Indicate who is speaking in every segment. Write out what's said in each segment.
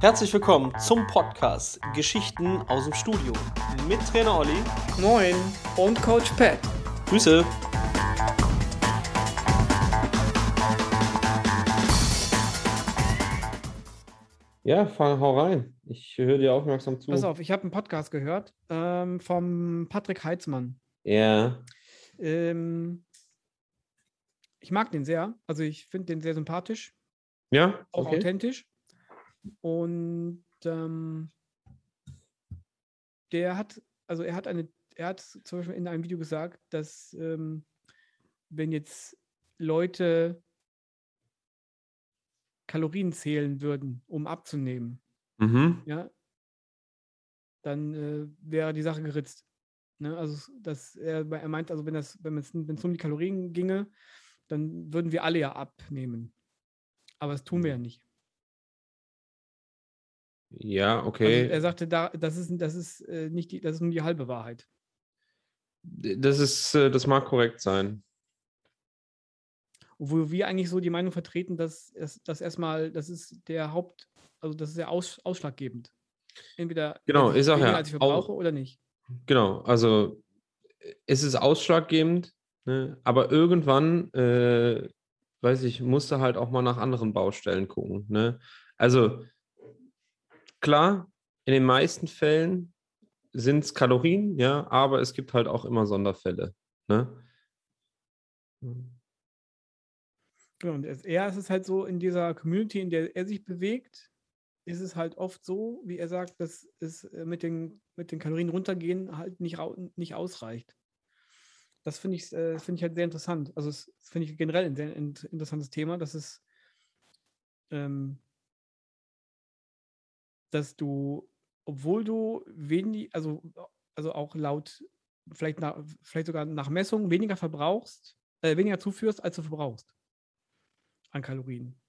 Speaker 1: Herzlich willkommen zum Podcast Geschichten aus dem Studio mit Trainer Olli.
Speaker 2: Moin und Coach Pat.
Speaker 1: Grüße.
Speaker 3: Ja, fang, hau rein. Ich höre dir aufmerksam zu.
Speaker 2: Pass auf, ich habe einen Podcast gehört ähm, vom Patrick Heitzmann.
Speaker 3: Ja.
Speaker 2: Ähm, ich mag den sehr. Also ich finde den sehr sympathisch,
Speaker 3: Ja?
Speaker 2: auch
Speaker 3: Okay.
Speaker 2: authentisch. Und ähm, der hat, also er hat eine, er hat zum Beispiel in einem Video gesagt, dass ähm, wenn jetzt Leute Kalorien zählen würden, um abzunehmen,
Speaker 3: Mhm.
Speaker 2: ja, dann äh, wäre die Sache geritzt. Ne? Also, dass er, er meint, also wenn das, wenn es um die Kalorien ginge, dann würden wir alle ja abnehmen. Aber das tun wir ja nicht.
Speaker 3: Ja,
Speaker 2: Also
Speaker 3: okay.
Speaker 2: er sagte, da, das ist, das ist äh, nicht die, das ist nur die halbe Wahrheit.
Speaker 3: Das ist, äh, das mag korrekt sein.
Speaker 2: Obwohl wir eigentlich so die Meinung vertreten, dass das erstmal, das ist der Haupt, also das ist ja aus, ausschlaggebend. Entweder
Speaker 3: Genau, ich sag
Speaker 2: weniger,
Speaker 3: ja,
Speaker 2: als ich
Speaker 3: au-
Speaker 2: verbrauche oder nicht.
Speaker 3: Genau, also es ist ausschlaggebend, ne? aber irgendwann, äh, weiß ich, musst du halt auch mal nach anderen Baustellen gucken. Ne? Also klar, in den meisten Fällen sind es Kalorien, ja, aber es gibt halt auch immer Sonderfälle. Ne?
Speaker 2: Genau, und er ist es halt so in dieser Community, in der er sich bewegt, ist es halt oft so, wie er sagt, dass es äh, mit den, mit den Kalorien runtergehen halt nicht, nicht ausreicht. Das finde ich, äh, finde ich halt sehr interessant. Also das finde ich generell ein sehr in- interessantes Thema, dass es, ähm, dass du, obwohl du wenig, also, also auch laut, vielleicht, nach, vielleicht sogar nach Messung weniger verbrauchst, äh, weniger zuführst, als du verbrauchst an Kalorien.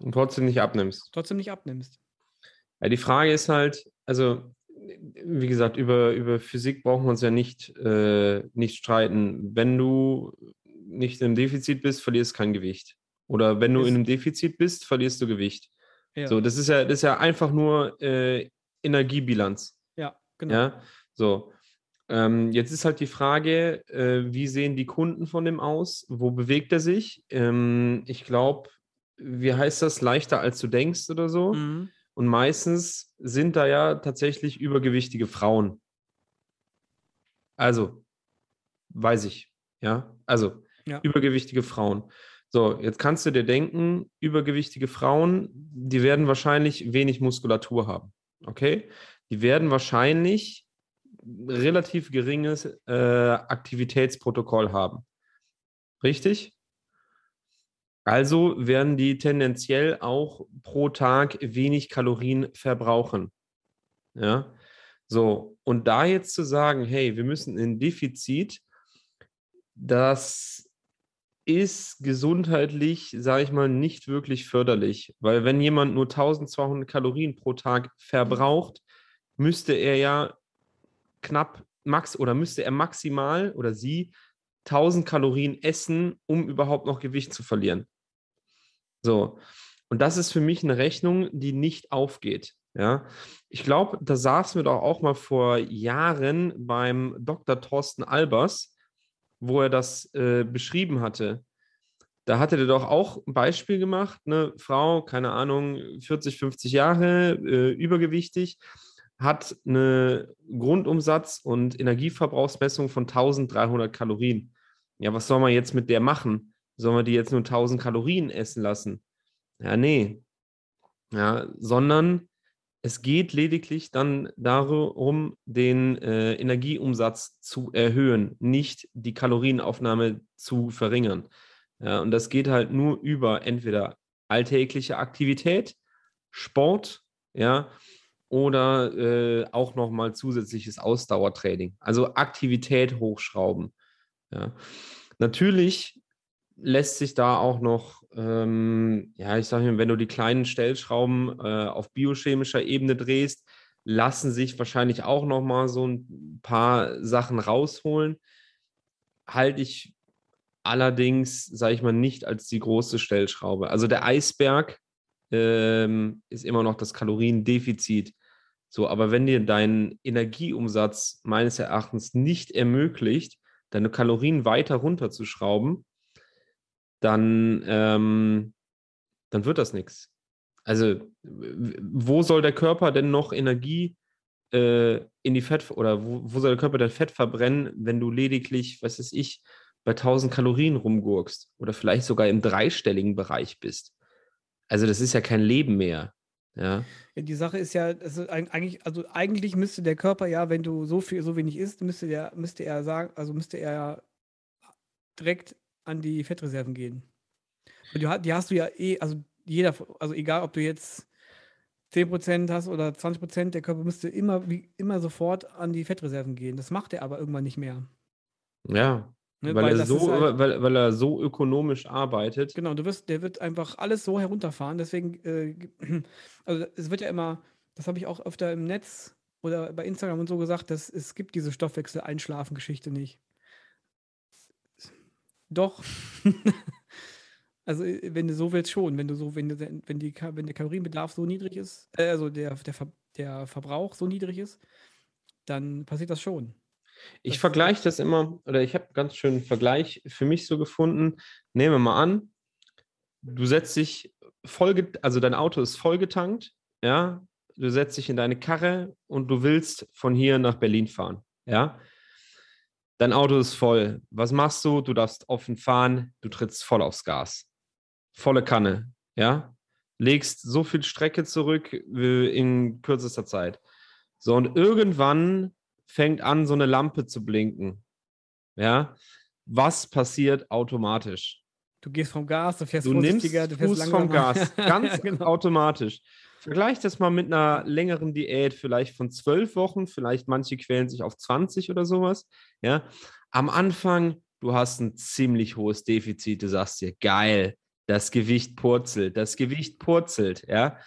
Speaker 3: Und trotzdem nicht abnimmst.
Speaker 2: Trotzdem nicht abnimmst.
Speaker 3: Ja, die Frage ist halt, also wie gesagt, über, über Physik brauchen wir uns ja nicht, äh, nicht streiten. Wenn du nicht im Defizit bist, verlierst kein Gewicht. Oder wenn du in einem Defizit bist, verlierst du Gewicht.
Speaker 2: Ja,
Speaker 3: So, das ist ja, das ist ja einfach nur äh, Energiebilanz.
Speaker 2: ja genau.
Speaker 3: Ja, so. Ähm, jetzt ist halt die Frage, äh, wie sehen die Kunden von dem aus? Wo bewegt er sich? Ähm, ich glaube, wie heißt das? Leichter als du denkst oder so.
Speaker 2: Mhm.
Speaker 3: Und meistens sind da ja tatsächlich übergewichtige Frauen. Also, weiß ich, ja. Also,
Speaker 2: Ja.
Speaker 3: übergewichtige Frauen. So, jetzt kannst du dir denken, übergewichtige Frauen, die werden wahrscheinlich wenig Muskulatur haben. Okay? Die werden wahrscheinlich relativ geringes äh, Aktivitätsprotokoll haben. Richtig? Also werden die tendenziell auch pro Tag wenig Kalorien verbrauchen. Ja, so. Und da jetzt zu sagen, hey, wir müssen in Defizit, das ist gesundheitlich, sage ich mal, nicht wirklich förderlich, weil wenn jemand nur 1200 Kalorien pro Tag verbraucht, müsste er ja knapp max oder müsste er maximal oder sie 1000 Kalorien essen, um überhaupt noch Gewicht zu verlieren. So. Und das ist für mich eine Rechnung, die nicht aufgeht. Ja, ich glaube, da saßen wir doch auch mal vor Jahren beim Dr. Thorsten Albers, wo er das äh, beschrieben hatte. Da hatte der doch auch ein Beispiel gemacht, eine Frau, keine Ahnung, 40, 50 Jahre, äh, übergewichtig, hat eine Grundumsatz- und Energieverbrauchsmessung von 1300 Kalorien. Ja, was soll man jetzt mit der machen? Sollen wir die jetzt nur 1000 Kalorien essen lassen? Ja, nee. Ja, sondern es geht lediglich dann darum, den äh, Energieumsatz zu erhöhen, nicht die Kalorienaufnahme zu verringern. Ja, und das geht halt nur über entweder alltägliche Aktivität, Sport, ja, oder äh, auch nochmal zusätzliches Ausdauertraining. Also Aktivität hochschrauben. Ja. Natürlich lässt sich da auch noch, ähm, ja, ich sage mal, wenn du die kleinen Stellschrauben äh, auf biochemischer Ebene drehst, lassen sich wahrscheinlich auch noch mal so ein paar Sachen rausholen. Halte ich allerdings, sage ich mal, nicht als die große Stellschraube. Also der Eisberg, ähm, ist immer noch das Kaloriendefizit. So, aber wenn dir dein Energieumsatz meines Erachtens nicht ermöglicht, deine Kalorien weiter runterzuschrauben, dann, ähm, dann wird das nichts. Also, wo soll der Körper denn noch Energie äh, in die Fett oder wo, wo, soll der Körper denn Fett verbrennen, wenn du lediglich, was weiß ich, bei 1000 Kalorien rumgurkst oder vielleicht sogar im dreistelligen Bereich bist? Also, das ist ja kein Leben mehr. Ja.
Speaker 2: ja die Sache ist ja, also eigentlich, also eigentlich müsste der Körper ja, wenn du so viel, so wenig isst, müsste der, müsste er sagen, also müsste er direkt an die Fettreserven gehen. Die, die hast du ja eh, also jeder, also egal ob du jetzt 10% hast oder 20%, der Körper müsste immer, wie, immer sofort an die Fettreserven gehen. Das macht er aber irgendwann nicht mehr.
Speaker 3: Ja, ne, weil, weil, er so, halt, weil, weil er so ökonomisch arbeitet.
Speaker 2: Genau, du wirst, der wird einfach alles so herunterfahren. Deswegen, äh, also es wird ja immer, das habe ich auch öfter im Netz oder bei Instagram und so gesagt, dass es gibt diese Stoffwechsel-Einschlafen-Geschichte nicht. Doch. Also, wenn du so willst, schon. Wenn du so, wenn, du, wenn, die, wenn der Kalorienbedarf so niedrig ist, äh, also der, der, Ver, der Verbrauch so niedrig ist, dann passiert das schon.
Speaker 3: Ich vergleiche das immer, oder ich habe einen ganz schönen Vergleich für mich so gefunden. Nehmen wir mal an, du setzt dich voll, also dein Auto ist vollgetankt, ja, du setzt dich in deine Karre und du willst von hier nach Berlin fahren, ja. Dein Auto ist voll. Was machst du? Du darfst offen fahren, du trittst voll aufs Gas volle Kanne, ja, legst so viel Strecke zurück in kürzester Zeit. So, und irgendwann fängt an, so eine Lampe zu blinken. Ja, was passiert automatisch?
Speaker 2: Du gehst vom Gas, du fährst
Speaker 3: du vorsichtiger, du fährst Fuß vom Gas, ganz genau. automatisch. Vergleich das mal mit einer längeren Diät, vielleicht von zwölf Wochen, vielleicht manche quälen sich auf 20 oder sowas. Ja, am Anfang, du hast ein ziemlich hohes Defizit, du sagst dir, geil, das Gewicht purzelt, das Gewicht purzelt, ja.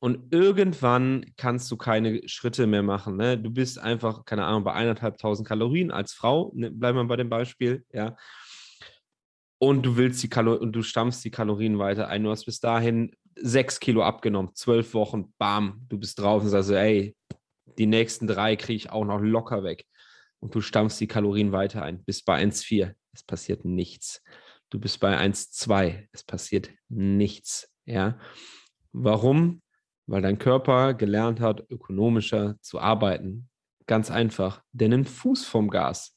Speaker 3: Und irgendwann kannst du keine Schritte mehr machen. Ne? Du bist einfach, keine Ahnung, bei eineinhalbtausend Kalorien als Frau, ne, bleiben wir bei dem Beispiel, ja. Und du willst die Kalorien und du stampfst die Kalorien weiter ein. Du hast bis dahin sechs Kilo abgenommen, zwölf Wochen, bam, du bist drauf und sagst ey, die nächsten drei kriege ich auch noch locker weg. Und du stampfst die Kalorien weiter ein, bis bei 1,4. Es passiert nichts. Du bist bei 1,2. Es passiert nichts. Ja. Warum? Weil dein Körper gelernt hat, ökonomischer zu arbeiten. Ganz einfach. Der nimmt Fuß vom Gas.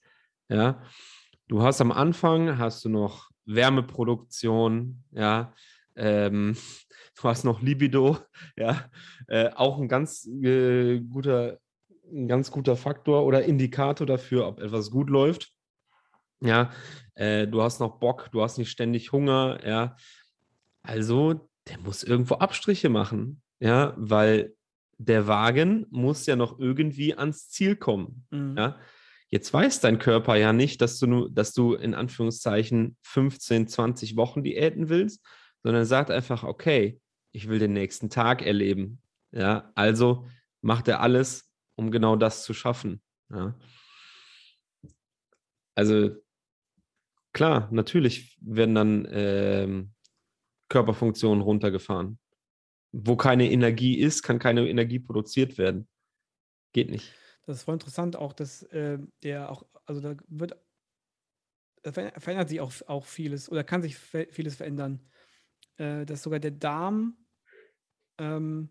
Speaker 3: Ja. Du hast am Anfang hast du noch Wärmeproduktion, ja, ähm, du hast noch Libido, ja, äh, auch ein ganz äh, guter, ein ganz guter Faktor oder Indikator dafür, ob etwas gut läuft. Ja, äh, du hast noch Bock, du hast nicht ständig Hunger, ja. Also, der muss irgendwo Abstriche machen, ja, weil der Wagen muss ja noch irgendwie ans Ziel kommen, mhm. ja. Jetzt weiß dein Körper ja nicht, dass du, nur, dass du in Anführungszeichen 15, 20 Wochen Diäten willst, sondern sagt einfach, okay, ich will den nächsten Tag erleben. Ja, also macht er alles, um genau das zu schaffen. Ja. Also Klar, natürlich werden dann ähm, Körperfunktionen runtergefahren. Wo keine Energie ist, kann keine Energie produziert werden. Geht nicht.
Speaker 2: Das ist voll interessant, auch dass äh, der auch, also da wird, verändert sich auch, auch vieles oder kann sich vieles verändern. Äh, dass sogar der Darm, ähm,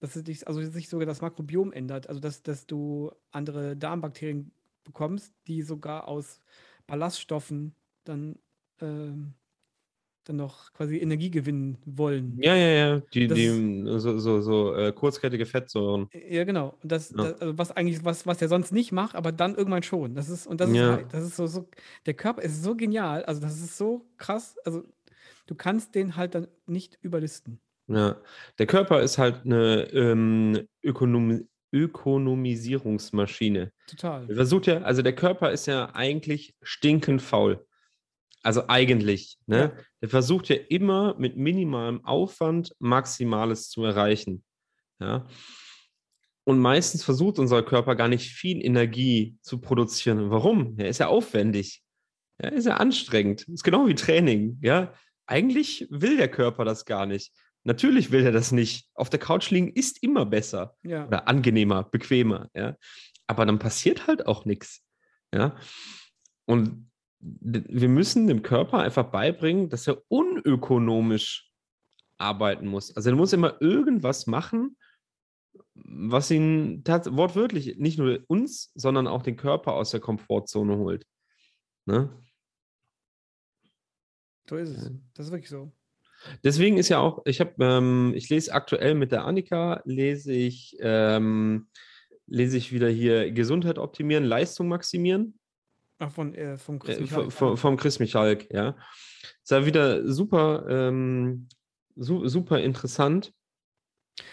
Speaker 2: dass sich, also sich sogar das Makrobiom ändert, also dass, dass du andere Darmbakterien bekommst, die sogar aus Ballaststoffen dann, ähm, dann noch quasi Energie gewinnen wollen.
Speaker 3: Ja, ja, ja. Die, das, die so, so, so äh, kurzkettige Fettsäuren.
Speaker 2: Ja, genau. Und das, ja. das also was eigentlich, was, was der sonst nicht macht, aber dann irgendwann schon. Das ist, und das ja. ist halt, das ist so, so, der Körper ist so genial, also das ist so krass. Also du kannst den halt dann nicht überlisten.
Speaker 3: Ja, der Körper ist halt eine ähm, Ökonomie. Ökonomisierungsmaschine.
Speaker 2: Total.
Speaker 3: Versucht ja, also der Körper ist ja eigentlich stinkend faul. Also eigentlich, ne? Ja. Der versucht ja immer mit minimalem Aufwand Maximales zu erreichen. Ja. Und meistens versucht unser Körper gar nicht viel Energie zu produzieren. Warum? Er ist ja aufwendig. Er ist ja anstrengend. Ist genau wie Training. Ja. Eigentlich will der Körper das gar nicht. Natürlich will er das nicht. Auf der Couch liegen ist immer besser
Speaker 2: Ja.
Speaker 3: oder angenehmer, bequemer, ja. Aber dann passiert halt auch nichts, ja. Und wir müssen dem Körper einfach beibringen, dass er unökonomisch arbeiten muss. Also er muss immer irgendwas machen, was ihn wortwörtlich nicht nur uns, sondern auch den Körper aus der Komfortzone holt. Ne?
Speaker 2: So ist es. Das ist wirklich so.
Speaker 3: Deswegen ist ja auch, ich habe, ähm, ich lese aktuell mit der Annika, lese ich, ähm, lese ich wieder hier Gesundheit optimieren, Leistung maximieren.
Speaker 2: Ach, von, äh, vom Chris
Speaker 3: Äh,
Speaker 2: Michalak.
Speaker 3: vom, vom, vom Chris Michalk, ja. Ist ja wieder super, ähm, su super interessant.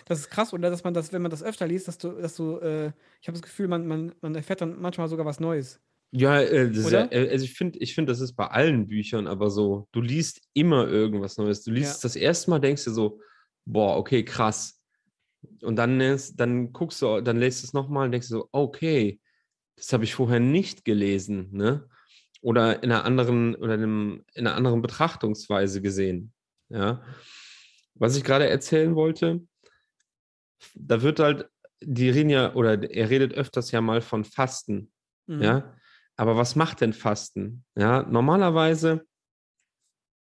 Speaker 2: Das ist krass, oder dass man das, wenn man das öfter liest, dass du, dass du, äh, ich habe das Gefühl, man, man, man erfährt dann manchmal sogar was Neues.
Speaker 3: Ja, äh,
Speaker 2: Oder?
Speaker 3: äh, also ich finde, ich find, das ist bei allen Büchern aber so. Du liest immer irgendwas Neues. Du liest
Speaker 2: Ja.
Speaker 3: das erste Mal, denkst du so, boah, okay, krass. Und dann, ist, dann guckst du, dann liest du es nochmal und denkst du so, okay, das habe ich vorher nicht gelesen, ne? Oder in einer anderen, oder in, einem, in einer anderen Betrachtungsweise gesehen. Ja. Was ich gerade erzählen wollte, da wird halt, die reden ja, oder er redet öfters ja mal von Fasten.
Speaker 2: Mhm.
Speaker 3: Ja, aber was macht denn Fasten? Ja, normalerweise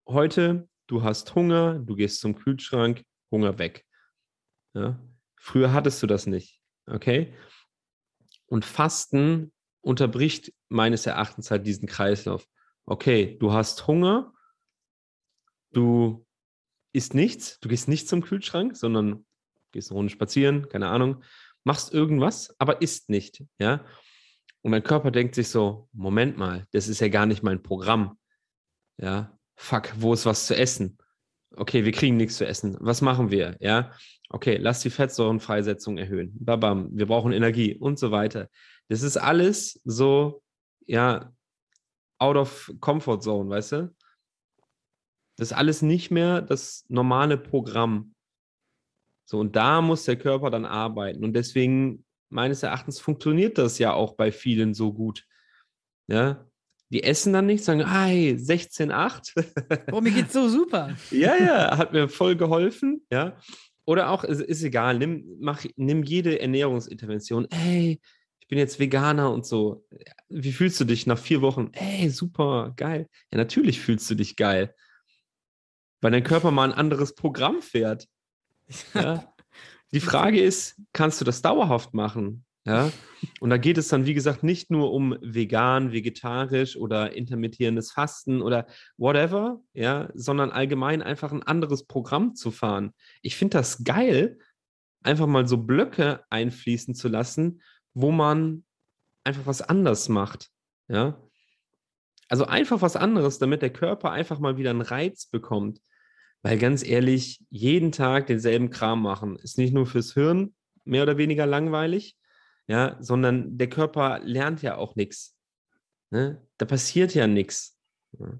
Speaker 3: heute, du hast Hunger, du gehst zum Kühlschrank, Hunger weg. Ja, früher hattest du das nicht. Okay? Und Fasten unterbricht meines Erachtens halt diesen Kreislauf. Okay, du hast Hunger, du isst nichts, du gehst nicht zum Kühlschrank, sondern gehst eine Runde spazieren, keine Ahnung, machst irgendwas, aber isst nicht. Ja, und mein Körper denkt sich so, Moment mal, das ist ja gar nicht mein Programm. Ja, fuck, wo ist was zu essen? Okay, wir kriegen nichts zu essen. Was machen wir? Ja, okay, lass die Fettsäurenfreisetzung erhöhen. Babam, wir brauchen Energie und so weiter. Das ist alles so, ja, out of comfort zone, weißt du? Das ist alles nicht mehr das normale Programm. So, und da muss der Körper dann arbeiten. Und deswegen meines Erachtens funktioniert das ja auch bei vielen so gut. Ja, die essen dann nicht, sagen, hey, 16,8.
Speaker 2: Oh, mir geht's so super.
Speaker 3: ja, ja, hat mir voll geholfen. Ja, oder auch, ist, ist egal, nimm, mach, nimm jede Ernährungsintervention. Hey, ich bin jetzt Veganer und so. Wie fühlst du dich nach vier Wochen? Hey, super, geil. Ja, natürlich fühlst du dich geil. Weil dein Körper mal ein anderes Programm fährt. Ja. Die Frage ist, kannst du das dauerhaft machen? Ja. Und da geht es dann, wie gesagt, nicht nur um vegan, vegetarisch oder intermittierendes Fasten oder whatever, ja, sondern allgemein einfach ein anderes Programm zu fahren. Ich finde das geil, einfach mal so Blöcke einfließen zu lassen, wo man einfach was anders macht. Ja. Also einfach was anderes, damit der Körper einfach mal wieder einen Reiz bekommt. Weil ganz ehrlich, jeden Tag denselben Kram machen, ist nicht nur fürs Hirn mehr oder weniger langweilig, ja, sondern der Körper lernt ja auch nichts. Ne? Da passiert ja nichts. Ja.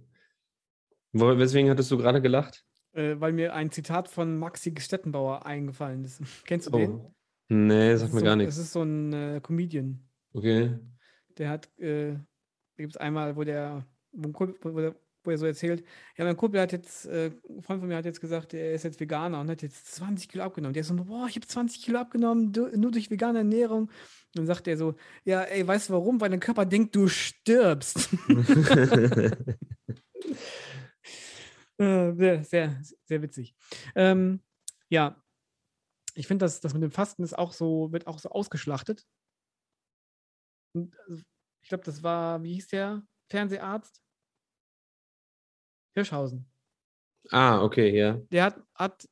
Speaker 3: Weswegen hattest du gerade gelacht?
Speaker 2: Äh, weil mir ein Zitat von Maxi Stettenbauer eingefallen ist. Kennst du den?
Speaker 3: Oh. Nee,
Speaker 2: Das
Speaker 3: sagt mir
Speaker 2: so,
Speaker 3: gar
Speaker 2: Das
Speaker 3: nichts.
Speaker 2: ist so ein äh, Comedian.
Speaker 3: Okay.
Speaker 2: Der hat, äh, da gibt es einmal, wo der, wo, wo, der, wo er so erzählt, ja, mein Kumpel hat jetzt, äh, ein Freund von mir hat jetzt gesagt, er ist jetzt Veganer und hat jetzt 20 Kilo abgenommen. Der ist so, boah, ich habe 20 Kilo abgenommen, du, nur durch vegane Ernährung. dann sagt er so, ja, ey, weißt du warum? Weil dein Körper denkt, du stirbst. Äh, sehr, sehr, sehr witzig. Ähm, ja, ich finde, das, das mit dem Fasten ist auch so, wird auch so ausgeschlachtet. Und, also, ich glaube, das war, wie hieß der Fernseharzt? Hirschhausen.
Speaker 3: ah, okay, ja.
Speaker 2: Der hat, hat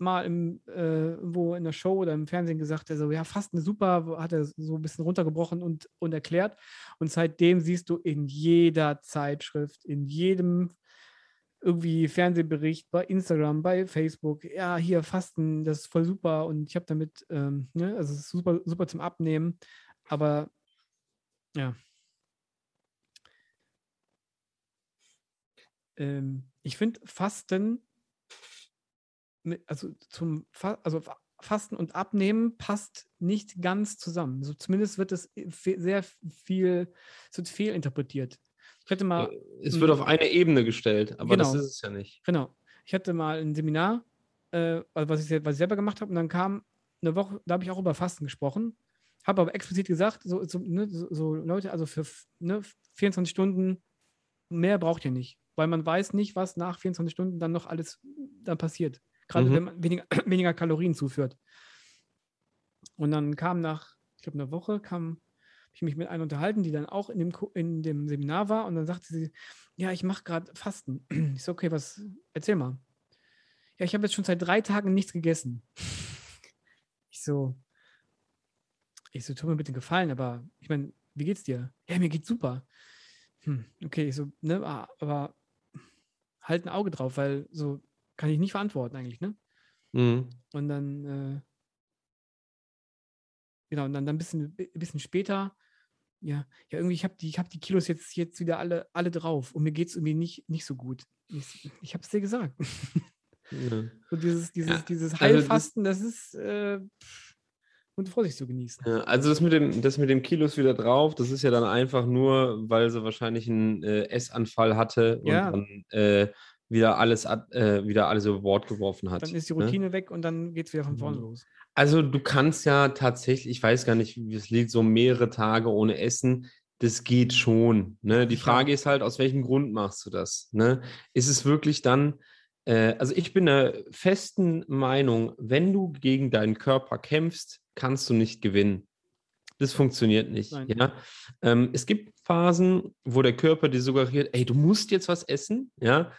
Speaker 2: mal im, äh, wo in der Show oder im Fernsehen gesagt, er so, ja, Fasten ist super, hat er so ein bisschen runtergebrochen und, und erklärt. Und seitdem siehst du in jeder Zeitschrift, in jedem irgendwie Fernsehbericht, bei Instagram, bei Facebook, ja, hier Fasten, das ist voll super und ich habe damit, ähm, ne, also es ist super, super zum Abnehmen, aber ja. Ähm, ich finde Fasten, also zum Fa also Fa- Fasten und Abnehmen passt nicht ganz zusammen. So zumindest wird es sehr viel, es wird fehlinterpretiert. Ich hatte mal
Speaker 3: Es wird auf eine Ebene gestellt, aber das
Speaker 2: Genau.
Speaker 3: ist es ja nicht.
Speaker 2: Genau. Ich hatte mal ein Seminar äh, also was, ich, was ich selber gemacht habe. Und dann kam eine Woche, da habe ich auch über Fasten gesprochen. Habe aber explizit gesagt, so, so, ne, so, so Leute, also für ne, 24 Stunden mehr braucht ihr nicht. Weil man weiß nicht, was nach 24 Stunden dann noch alles dann passiert. Gerade
Speaker 3: Mhm.
Speaker 2: wenn man weniger, weniger Kalorien zuführt. Und dann kam nach, ich glaube, einer Woche, kam ich mich mit einer unterhalten, die dann auch in dem, in dem Seminar war. Und dann sagte sie, ja, ich mache gerade Fasten. Ich so, okay, was, erzähl mal. Ja, ich habe jetzt schon seit drei Tagen nichts gegessen. Ich so, ich so, tut mir bitte Gefallen, aber ich meine, wie geht's dir? Ja, mir geht's super. Hm, okay, ich so, ne, ah, aber halt ein Auge drauf, weil so kann ich nicht verantworten eigentlich, ne?
Speaker 3: Mhm.
Speaker 2: Und dann, äh, genau, und dann, dann ein bisschen, bi- bisschen später, ja, ja, irgendwie, ich habe die, ich hab die Kilos jetzt, jetzt wieder alle, alle drauf und mir geht es irgendwie nicht, nicht so gut. Ich, ich habe es dir gesagt.
Speaker 3: Ja.
Speaker 2: so dieses, dieses,
Speaker 3: Ja,
Speaker 2: dieses
Speaker 3: also das-
Speaker 2: Heilfasten, das, ist äh, pff, und Vorsicht zu genießen.
Speaker 3: Also das mit dem, das mit dem Kilos wieder drauf, das ist ja dann einfach nur, weil sie wahrscheinlich einen äh, Essanfall hatte und
Speaker 2: Ja.
Speaker 3: dann äh, wieder alles äh, wieder alles über Bord geworfen hat.
Speaker 2: Dann ist die
Speaker 3: ne?
Speaker 2: Routine weg und dann geht es wieder von vorne
Speaker 3: Mhm.
Speaker 2: los.
Speaker 3: Also du kannst ja tatsächlich, ich weiß gar nicht, wie es liegt, so mehrere Tage ohne Essen. Das geht schon. Ne? Die. Frage ist halt, aus welchem Grund machst du das? Ne? Ist es wirklich dann, äh, also ich bin der festen Meinung, wenn du gegen deinen Körper kämpfst, kannst du nicht gewinnen. Das funktioniert nicht.
Speaker 2: Nein.
Speaker 3: Ja? Ähm, es gibt Phasen, wo der Körper dir suggeriert, ey, du musst jetzt was essen, ja.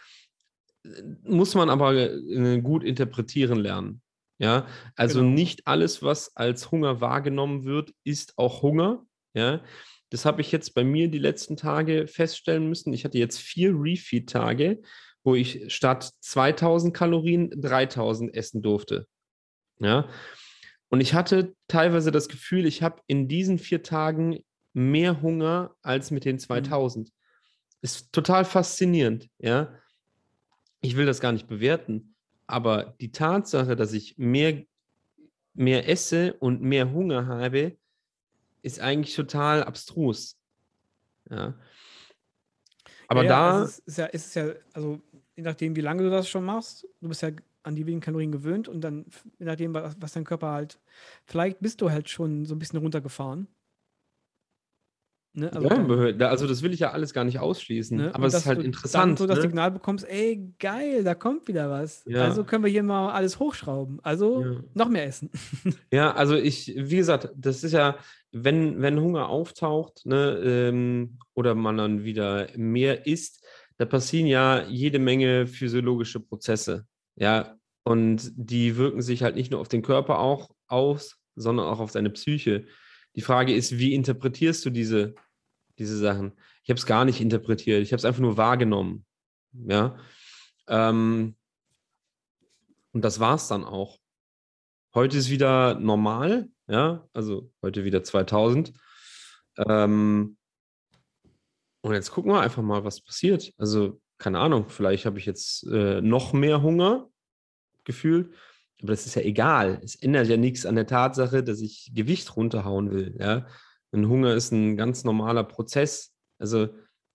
Speaker 3: Muss man aber äh, gut interpretieren lernen. Ja, also
Speaker 2: Genau.
Speaker 3: nicht alles, was als Hunger wahrgenommen wird, ist auch Hunger. Ja, das habe ich jetzt bei mir die letzten Tage feststellen müssen. Ich hatte jetzt vier Refeed-Tage, wo ich statt 2000 Kalorien 3000 essen durfte. Ja, und ich hatte teilweise das Gefühl, ich habe in diesen vier Tagen mehr Hunger als mit den 2000. Ist total faszinierend. Ja, ich will das gar nicht bewerten. Aber die Tatsache, dass ich mehr, mehr esse und mehr Hunger habe, ist eigentlich total abstrus. Ja. Aber
Speaker 2: ja,
Speaker 3: da,
Speaker 2: es ist, ist ja, es ist ja, also je nachdem, wie lange du das schon machst, du bist ja an die wenigen Kalorien gewöhnt und dann, je nachdem, was, dein Körper halt, vielleicht bist du halt schon so ein bisschen runtergefahren. Ne? Also,
Speaker 3: ja, also das will ich ja alles gar nicht ausschließen.
Speaker 2: ne?
Speaker 3: Aber es ist
Speaker 2: dass
Speaker 3: halt
Speaker 2: du
Speaker 3: interessant.
Speaker 2: Dann so das
Speaker 3: ne?
Speaker 2: Signal bekommst, ey, geil, da kommt wieder was.
Speaker 3: Ja.
Speaker 2: Also können wir hier mal alles hochschrauben. Also
Speaker 3: Ja.
Speaker 2: noch mehr essen.
Speaker 3: Ja, also ich, wie gesagt, das ist ja, wenn, wenn Hunger auftaucht, ne, ähm, oder man dann wieder mehr isst, da passieren ja jede Menge physiologische Prozesse. Ja, und die wirken sich halt nicht nur auf den Körper auch aus, sondern auch auf deine Psyche. Die Frage ist, wie interpretierst du diese, diese Sachen? Ich habe es gar nicht interpretiert, ich habe es einfach nur wahrgenommen. Ja. Ähm, und das war es dann auch. Heute ist wieder normal, ja, also heute wieder 2000. Ähm, und jetzt gucken wir einfach mal, was passiert. Also, keine Ahnung, vielleicht habe ich jetzt äh, noch mehr Hunger gefühlt, aber das ist ja egal. Es ändert ja nichts an der Tatsache, dass ich Gewicht runterhauen will, ja. Und Hunger ist ein ganz normaler Prozess. Also,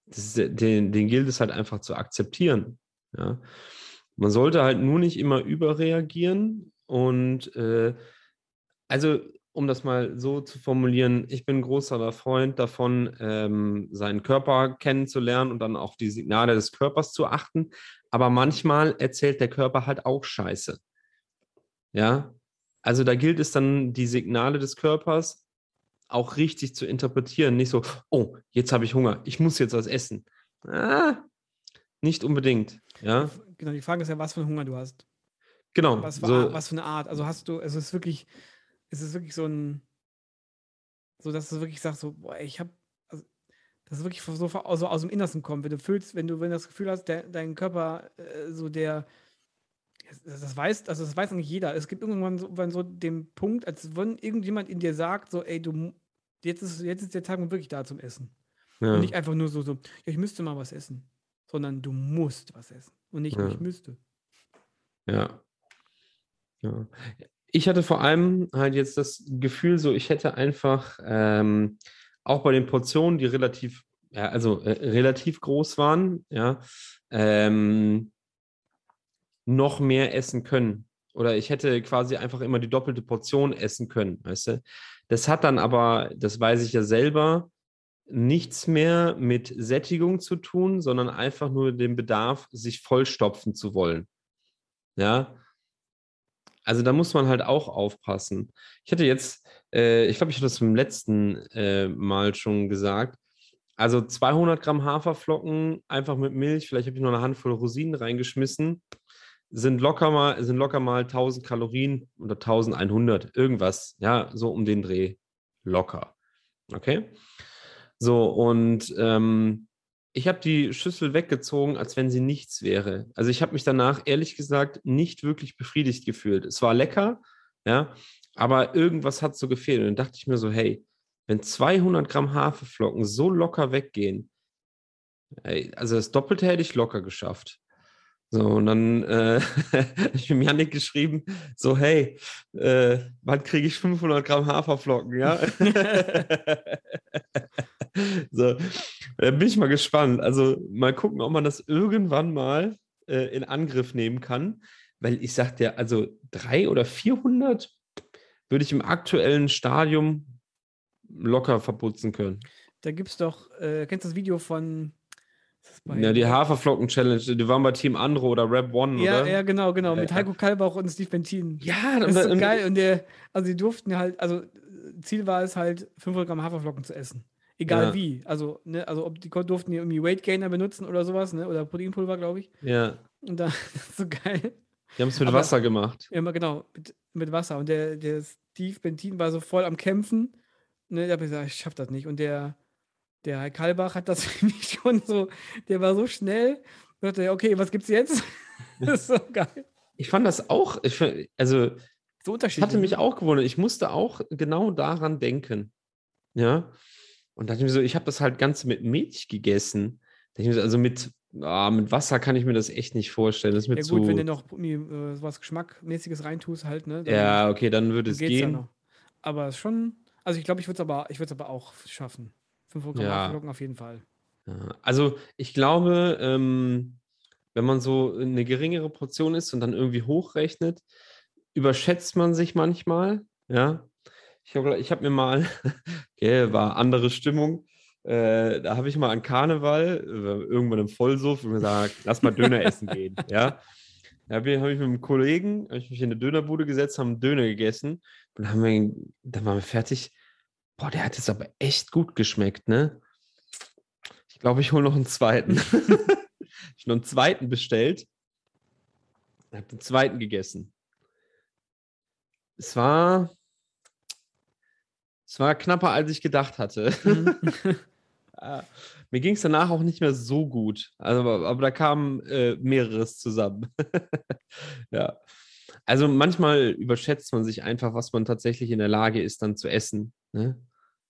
Speaker 3: ist, den, den gilt es halt einfach zu akzeptieren, ja. Man sollte halt nur nicht immer überreagieren und äh, also, um das mal so zu formulieren, ich bin großer Freund davon, ähm, seinen Körper kennenzulernen und dann auf die Signale des Körpers zu achten. Aber manchmal erzählt der Körper halt auch Scheiße. Ja, also da gilt es dann, die Signale des Körpers auch richtig zu interpretieren. Nicht so, oh, jetzt habe ich Hunger, ich muss jetzt was essen. Ah, nicht unbedingt. Ja,
Speaker 2: Genau, die Frage ist ja, was für einen Hunger du hast.
Speaker 3: genau.
Speaker 2: Was für,
Speaker 3: so,
Speaker 2: was für eine Art? Also hast du, es ist wirklich, es ist wirklich so ein, so dass du wirklich sagst, so, boah, ich habe, also, das ist wirklich so, so also aus dem Innersten kommt, wenn du fühlst, wenn du, wenn du das Gefühl hast, der, dein Körper, äh, so der, das, weiß, also das weiß eigentlich jeder. Es gibt irgendwann so, irgendwann so den Punkt, als wenn irgendjemand in dir sagt, so, ey, du, jetzt ist, jetzt ist der Tag wirklich da zum Essen.
Speaker 3: ja.
Speaker 2: Und nicht einfach nur so, so, ja, ich müsste mal was essen, sondern du musst was essen. Und nicht, nur,
Speaker 3: Ja.
Speaker 2: ich müsste.
Speaker 3: Ja. ja. Ich hatte vor allem halt jetzt das Gefühl, so ich hätte einfach ähm, auch bei den Portionen, die relativ, ja, also äh, relativ groß waren, ja, ähm, noch mehr essen können. Oder ich hätte quasi einfach immer die doppelte Portion essen können, weißt du? Das hat dann aber, das weiß ich ja selber, nichts mehr mit Sättigung zu tun, sondern einfach nur den Bedarf, sich vollstopfen zu wollen. Ja. Also da muss man halt auch aufpassen. Ich hatte jetzt, äh, ich glaube, ich hatte das im letzten äh, Mal schon gesagt. Also 200 Gramm Haferflocken einfach mit Milch, vielleicht habe ich noch eine Handvoll Rosinen reingeschmissen, sind locker mal, sind locker mal 1000 Kalorien oder 1100, irgendwas, ja, so um den Dreh. Locker. Okay? So, und ähm, ich habe die Schüssel weggezogen, als wenn sie nichts wäre. Also ich habe mich danach, ehrlich gesagt, nicht wirklich befriedigt gefühlt. Es war lecker, ja, aber irgendwas hat so gefehlt. Und dann dachte ich mir so, hey, wenn 200 Gramm Haferflocken so locker weggehen, also das Doppelte hätte ich locker geschafft. So, und dann äh, habe ich mit Janik geschrieben, so, hey, äh, wann kriege ich 500 Gramm Haferflocken, ja? so, da bin ich mal gespannt. Also mal gucken, ob man das irgendwann mal äh, in Angriff nehmen kann, weil ich sagte ja, also drei oder 400 würde ich im aktuellen Stadium locker verputzen können.
Speaker 2: Da gibt es doch, äh, kennst du das Video von
Speaker 3: ja, die Haferflocken-Challenge, die waren bei Team Andro oder Rap One,
Speaker 2: ja,
Speaker 3: oder?
Speaker 2: Ja, genau, genau. Mit Heiko Kalbach und Steve Bentin.
Speaker 3: Ja,
Speaker 2: das ist so geil. Und der, also die durften halt, also Ziel war es halt, 500 Gramm Haferflocken zu essen. Egal ja. wie. Also, ne, also ob die durften die irgendwie Weight Gainer benutzen oder sowas, ne? Oder Proteinpulver, glaube ich.
Speaker 3: Ja.
Speaker 2: Und da, das ist so geil.
Speaker 3: Die haben es mit Aber, Wasser gemacht.
Speaker 2: Ja, genau, mit, mit Wasser. Und der, der Steve Bentin war so voll am Kämpfen. Ne, der hat gesagt, ich schaff das nicht. Und der der Herr Kalbach hat das für mich schon so, der war so schnell. Ich dachte, okay, was gibt's jetzt? das ist so geil.
Speaker 3: Ich fand das auch, ich also
Speaker 2: so unterschiedlich.
Speaker 3: hatte mich auch gewundert. Ich musste auch genau daran denken. Ja. Und dachte mir so, ich habe das halt ganz mit Milch gegessen. Also mit, ah, mit Wasser kann ich mir das echt nicht vorstellen. Das ist
Speaker 2: ja,
Speaker 3: gut,
Speaker 2: so, wenn du noch äh, was Geschmackmäßiges reintust, halt, ne?
Speaker 3: ja, okay, dann würde es gehen.
Speaker 2: Aber es schon, also ich glaube, ich würde es aber, aber auch schaffen. 5 ja. Glocken auf jeden Fall.
Speaker 3: Also ich glaube, ähm, wenn man so eine geringere Portion isst und dann irgendwie hochrechnet, überschätzt man sich manchmal. Ja. Ich habe ich hab mir mal, okay, war andere Stimmung, äh, da habe ich mal an Karneval, äh, irgendwann im Vollsuff, gesagt, lass mal Döner essen gehen. Ja. Da habe ich mit einem Kollegen, habe ich mich in eine Dönerbude gesetzt, haben Döner gegessen und dann, haben wir, dann waren wir fertig. Boah, der hat jetzt aber echt gut geschmeckt, ne? Ich glaube, ich hole noch einen zweiten. ich habe noch einen zweiten bestellt. Ich habe den zweiten gegessen. Es war, es war knapper, als ich gedacht hatte. Mhm. Ah, mir ging es danach auch nicht mehr so gut. Also, aber da kam äh, mehreres zusammen. ja. Also manchmal überschätzt man sich einfach, was man tatsächlich in der Lage ist, dann zu essen. Ne?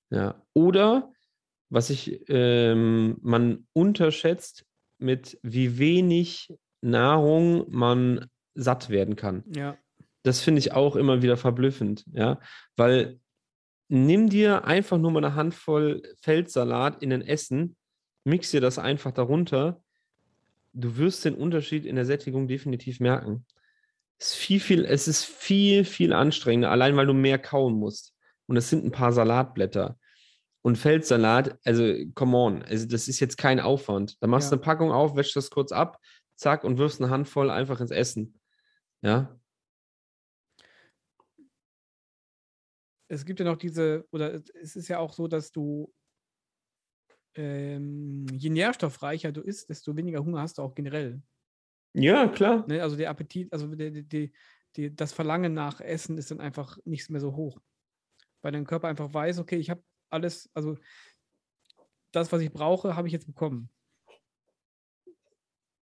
Speaker 3: Ja. Oder was ich ähm, man unterschätzt, mit wie wenig Nahrung man satt werden kann.
Speaker 2: Ja.
Speaker 3: Das finde ich auch immer wieder verblüffend, ja, weil nimm dir einfach nur mal eine Handvoll Feldsalat in den Essen, mix dir das einfach darunter. Du wirst den Unterschied in der Sättigung definitiv merken. Es ist viel, viel, es ist viel, viel anstrengender, allein weil du mehr kauen musst und es sind ein paar Salatblätter. Und Feldsalat, also come on, also das ist jetzt kein Aufwand. Da machst du ja. eine Packung auf, wäschst das kurz ab, zack, und wirfst eine Handvoll einfach ins Essen. Ja.
Speaker 2: Es gibt ja noch diese, oder es ist ja auch so, dass du ähm, je nährstoffreicher du isst, desto weniger Hunger hast du auch generell.
Speaker 3: Ja, klar.
Speaker 2: Ne? Also der Appetit, also die, die, die, das Verlangen nach Essen ist dann einfach nicht mehr so hoch weil dein Körper einfach weiß, okay, ich habe alles, also das, was ich brauche, habe ich jetzt bekommen.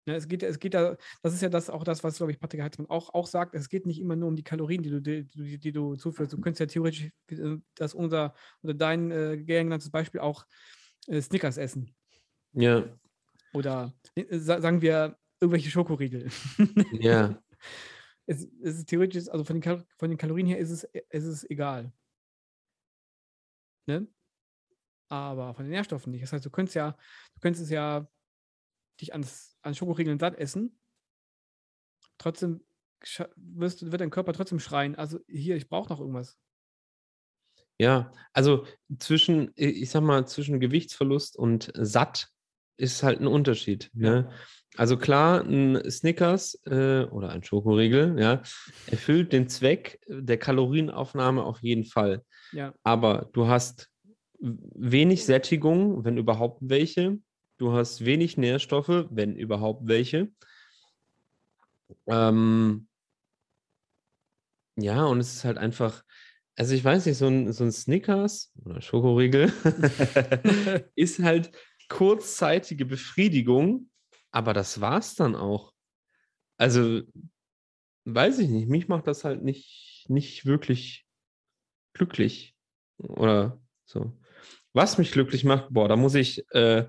Speaker 2: Ne, es geht, es geht da, das ist ja das auch das, was, glaube ich, Patrick Heitzmann auch, auch sagt. Es geht nicht immer nur um die Kalorien, die du, die, die du zuführst. Du könntest ja theoretisch, äh, das unser oder dein äh, genanntes Beispiel auch äh, Snickers essen.
Speaker 3: Ja.
Speaker 2: Oder äh, sagen wir irgendwelche Schokoriegel.
Speaker 3: Ja.
Speaker 2: es, es, ist theoretisch, also von den, von den Kalorien her ist es, ist es egal. Ne? Aber von den Nährstoffen nicht. Das heißt, du könntest ja, du könntest ja dich ans, an Schokoriegeln satt essen. Trotzdem wirst, wird dein Körper trotzdem schreien. Also hier, ich brauche noch irgendwas.
Speaker 3: Ja, also zwischen, ich sag mal, zwischen Gewichtsverlust und satt ist halt ein Unterschied. Ne? Also klar, ein Snickers äh, oder ein Schokoriegel, ja, erfüllt den Zweck der Kalorienaufnahme auf jeden Fall.
Speaker 2: Ja.
Speaker 3: Aber du hast wenig Sättigung, wenn überhaupt welche. Du hast wenig Nährstoffe, wenn überhaupt welche. Ähm, ja, und es ist halt einfach, also ich weiß nicht, so ein, so ein Snickers oder Schokoriegel ist halt kurzzeitige Befriedigung, aber das war's dann auch. Also, weiß ich nicht, mich macht das halt nicht, nicht wirklich glücklich. Oder so. Was mich glücklich macht, boah, da muss ich äh,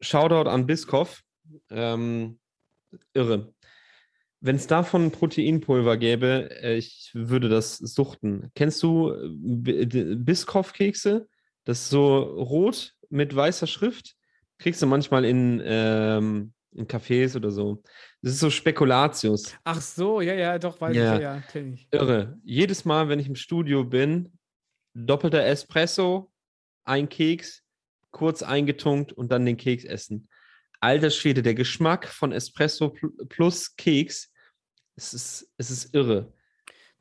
Speaker 3: Shoutout an Biskoff. Ähm, irre. Wenn es davon Proteinpulver gäbe, äh, ich würde das suchten. Kennst du äh, Biskoff-Kekse? Das ist so rot mit weißer Schrift. Kriegst du manchmal in, ähm, in Cafés oder so. Das ist so Spekulatius.
Speaker 2: Ach so, ja, ja, doch, weiß
Speaker 3: Ja.
Speaker 2: ich, ja, ja kenne ich.
Speaker 3: Irre. Jedes Mal, wenn ich im Studio bin, doppelter Espresso, ein Keks, kurz eingetunkt und dann den Keks essen. Alter Schwede, der Geschmack von Espresso pl- plus Keks, es ist, es ist irre.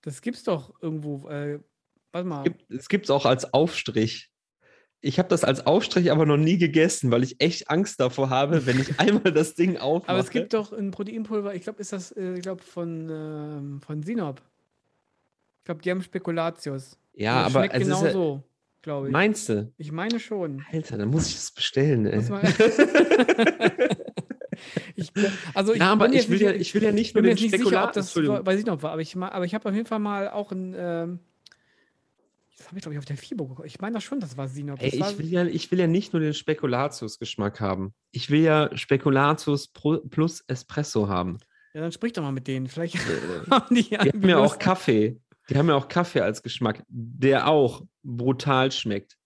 Speaker 2: Das gibt's doch irgendwo. Äh, warte mal.
Speaker 3: Gibt, es gibt es auch als Aufstrich. Ich habe das als Aufstrich aber noch nie gegessen, weil ich echt Angst davor habe, wenn ich einmal das Ding aufmache.
Speaker 2: Aber es gibt doch ein Proteinpulver, ich glaube, ist das, äh, ich glaube, von, ähm, von Sinop. Ich glaube, die haben Spekulatius.
Speaker 3: ja, aber es
Speaker 2: genau
Speaker 3: ist ja,
Speaker 2: so, glaube ich.
Speaker 3: meinst du?
Speaker 2: ich meine schon.
Speaker 3: Alter, dann muss ich das bestellen. Ey.
Speaker 2: Ich, also ich
Speaker 3: ja, aber ich will
Speaker 2: nicht-
Speaker 3: ja, ich will ja nicht
Speaker 2: Ich
Speaker 3: nur
Speaker 2: mir
Speaker 3: den Spekulat.
Speaker 2: das
Speaker 3: Entschuldigung.
Speaker 2: bei Sinop war, aber ich, aber ich habe auf jeden Fall mal auch ein, ähm, das habe ich glaube ich auf der FIBO geguckt. Ich meine das schon, das war Sinop.
Speaker 3: Ey, ich, will ja, ich will ja nicht nur den Spekulatius-Geschmack haben. Ich will ja Spekulatius plus Espresso haben.
Speaker 2: ja, dann sprich doch mal mit denen. Vielleicht
Speaker 3: Äh,
Speaker 2: haben die
Speaker 3: Die haben ja auch Kaffee. Die haben ja auch Kaffee als Geschmack, der auch brutal schmeckt.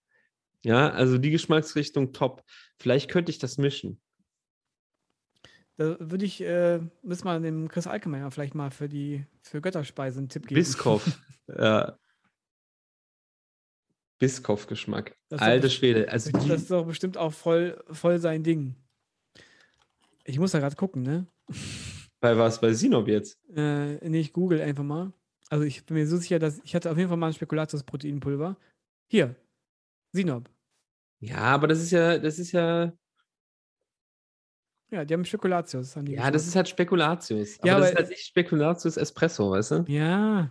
Speaker 3: Ja, also die Geschmacksrichtung top. Vielleicht könnte ich das mischen.
Speaker 2: Da würde ich, äh, müssen wir dem Chris Alkemeyer vielleicht mal für die für Götterspeise einen Tipp geben. Ist doch
Speaker 3: Alter
Speaker 2: best-
Speaker 3: Schwede. Also
Speaker 2: Das ist doch bestimmt auch voll, voll sein Ding. Ich muss da gerade gucken, ne?
Speaker 3: bei was? Bei Sinop jetzt?
Speaker 2: Äh, nee, ich google einfach mal. Also ich bin mir so sicher, dass ich hatte auf jeden Fall mal ein Spekulatius-Proteinpulver. Hier, Sinop.
Speaker 3: Ja, aber das ist ja, das ist ja,
Speaker 2: Ja, die haben Spekulatius. Haben die
Speaker 3: ja, das ist halt Spekulatius. Aber
Speaker 2: Ja,
Speaker 3: das
Speaker 2: aber-
Speaker 3: ist halt nicht Spekulatius Espresso, weißt du?
Speaker 2: Ja,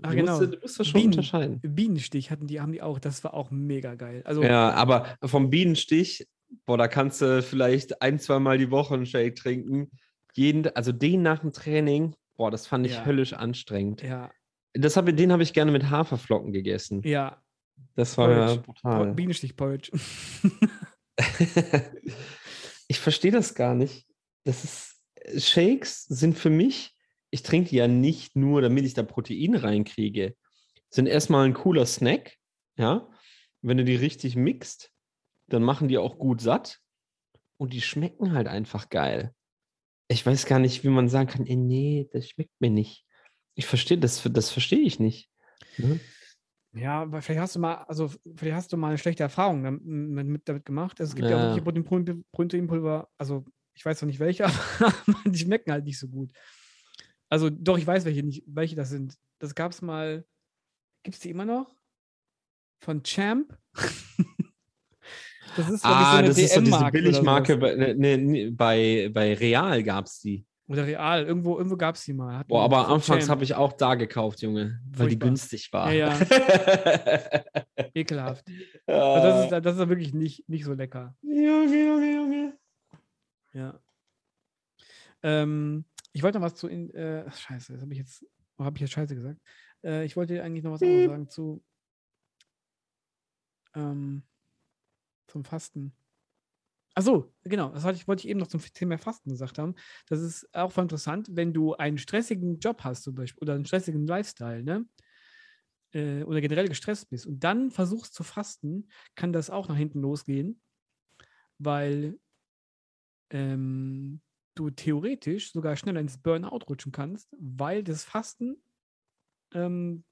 Speaker 2: Ah,
Speaker 3: du,
Speaker 2: genau.
Speaker 3: musst, du musst das schon
Speaker 2: Bienen.
Speaker 3: unterscheiden.
Speaker 2: Bienenstich hatten die, haben die auch. Das war auch mega geil. Also,
Speaker 3: Ja, aber vom Bienenstich, boah, da kannst du vielleicht ein, zwei Mal die Woche einen Shake trinken. Jeden, also den nach dem Training, boah, das fand ich
Speaker 2: Ja.
Speaker 3: höllisch anstrengend.
Speaker 2: ja,
Speaker 3: Das hab, den habe ich gerne mit Haferflocken gegessen.
Speaker 2: ja,
Speaker 3: Das war ja
Speaker 2: Porridge.
Speaker 3: brutal.
Speaker 2: Bienenstich-Porridge.
Speaker 3: ich verstehe das gar nicht. Das ist, Shakes sind für mich, ich trinke die ja nicht nur, damit ich da Protein reinkriege, sind erstmal ein cooler Snack, ja. Wenn du die richtig mixt, dann machen die auch gut satt und die schmecken halt einfach geil. Ich weiß gar nicht, wie man sagen kann, ey, nee, das schmeckt mir nicht. Ich verstehe das, das verstehe ich nicht. Ne?
Speaker 2: Ja, aber vielleicht hast du mal, also vielleicht hast du mal eine schlechte Erfahrung damit, mit, mit, damit gemacht. Also, es gibt ja,
Speaker 3: Ja.
Speaker 2: auch Protein, Proteinpulver, also ich weiß noch nicht welche, aber die schmecken halt nicht so gut. Also doch, ich weiß, welche, nicht, welche das sind. Das gab es mal, gibt es die immer noch? Von Champ? das ist,
Speaker 3: Ah, das ist so diese Billigmarke.
Speaker 2: sowas.
Speaker 3: Bei, ne, ne, bei, bei Real gab es die.
Speaker 2: Oder Real, irgendwo, irgendwo gab es die mal.
Speaker 3: Boah, aber
Speaker 2: von
Speaker 3: anfangs habe ich auch da gekauft, Junge, weil die
Speaker 2: Furchtbar.
Speaker 3: günstig war.
Speaker 2: Ja, Ekelhaft.
Speaker 3: Ah,
Speaker 2: Also das, ist, das ist wirklich nicht, nicht so lecker.
Speaker 3: Junge, Junge, Junge.
Speaker 2: Ja. Ähm, ich wollte noch was zu. In, äh, ach, scheiße, das habe ich jetzt. Habe ich jetzt Scheiße gesagt? Äh, ich wollte eigentlich noch was anderes sagen zu. Ähm, zum Fasten. Achso, genau. Das ich, wollte ich eben noch zum Thema Fasten gesagt haben. Das ist auch voll interessant, wenn du einen stressigen Job hast, zum Beispiel, oder einen stressigen Lifestyle, ne? Äh, oder generell gestresst bist und dann versuchst zu fasten, kann das auch nach hinten losgehen, weil ähm, du theoretisch sogar schneller ins Burnout rutschen kannst, weil das Fasten ähm,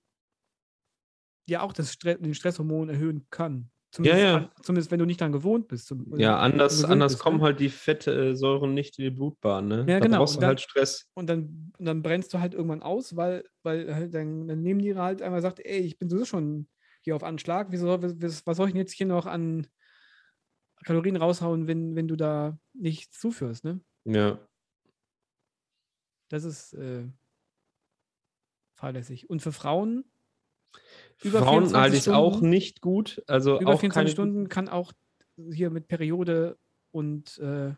Speaker 2: ja auch das Stre den Stresshormon erhöhen kann. Zumindest,
Speaker 3: ja.
Speaker 2: An, zumindest wenn du nicht daran gewohnt bist.
Speaker 3: Ja, anders, anders
Speaker 2: bist,
Speaker 3: kommen
Speaker 2: ne?
Speaker 3: halt die Fettsäuren nicht in die Blutbahn. Ne?
Speaker 2: Ja,
Speaker 3: da
Speaker 2: genau.
Speaker 3: brauchst
Speaker 2: Und
Speaker 3: du
Speaker 2: dann-
Speaker 3: halt Stress.
Speaker 2: Und dann, und dann brennst du halt irgendwann aus, weil, weil halt dein, dein Nebenniere halt einmal sagt, ey, ich bin sowieso schon hier auf Anschlag. Wieso, was, was soll ich denn jetzt hier noch an Kalorien raushauen, wenn, wenn du da nichts zuführst, ne?
Speaker 3: Ja.
Speaker 2: Das ist äh, fahrlässig. Und für Frauen über
Speaker 3: Frauen
Speaker 2: 24
Speaker 3: halte ich es auch
Speaker 2: Stunden-
Speaker 3: nicht gut. Also
Speaker 2: über
Speaker 3: auch
Speaker 2: 24
Speaker 3: keine
Speaker 2: Stunden kann auch hier mit Periode und äh,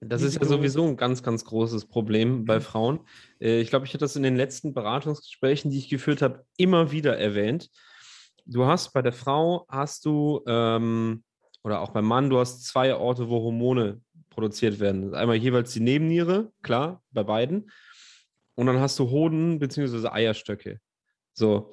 Speaker 3: Das ist ja sowieso ein ganz, ganz großes Problem bei Frauen. Äh, Ich glaube, ich hatte das in den letzten Beratungsgesprächen, die ich geführt habe, immer wieder erwähnt. Du hast bei der Frau, hast du, ähm, oder auch beim Mann, du hast zwei Orte, wo Hormone produziert werden. Einmal jeweils die Nebenniere, klar, bei beiden. Und dann hast du Hoden bzw. Eierstöcke. So.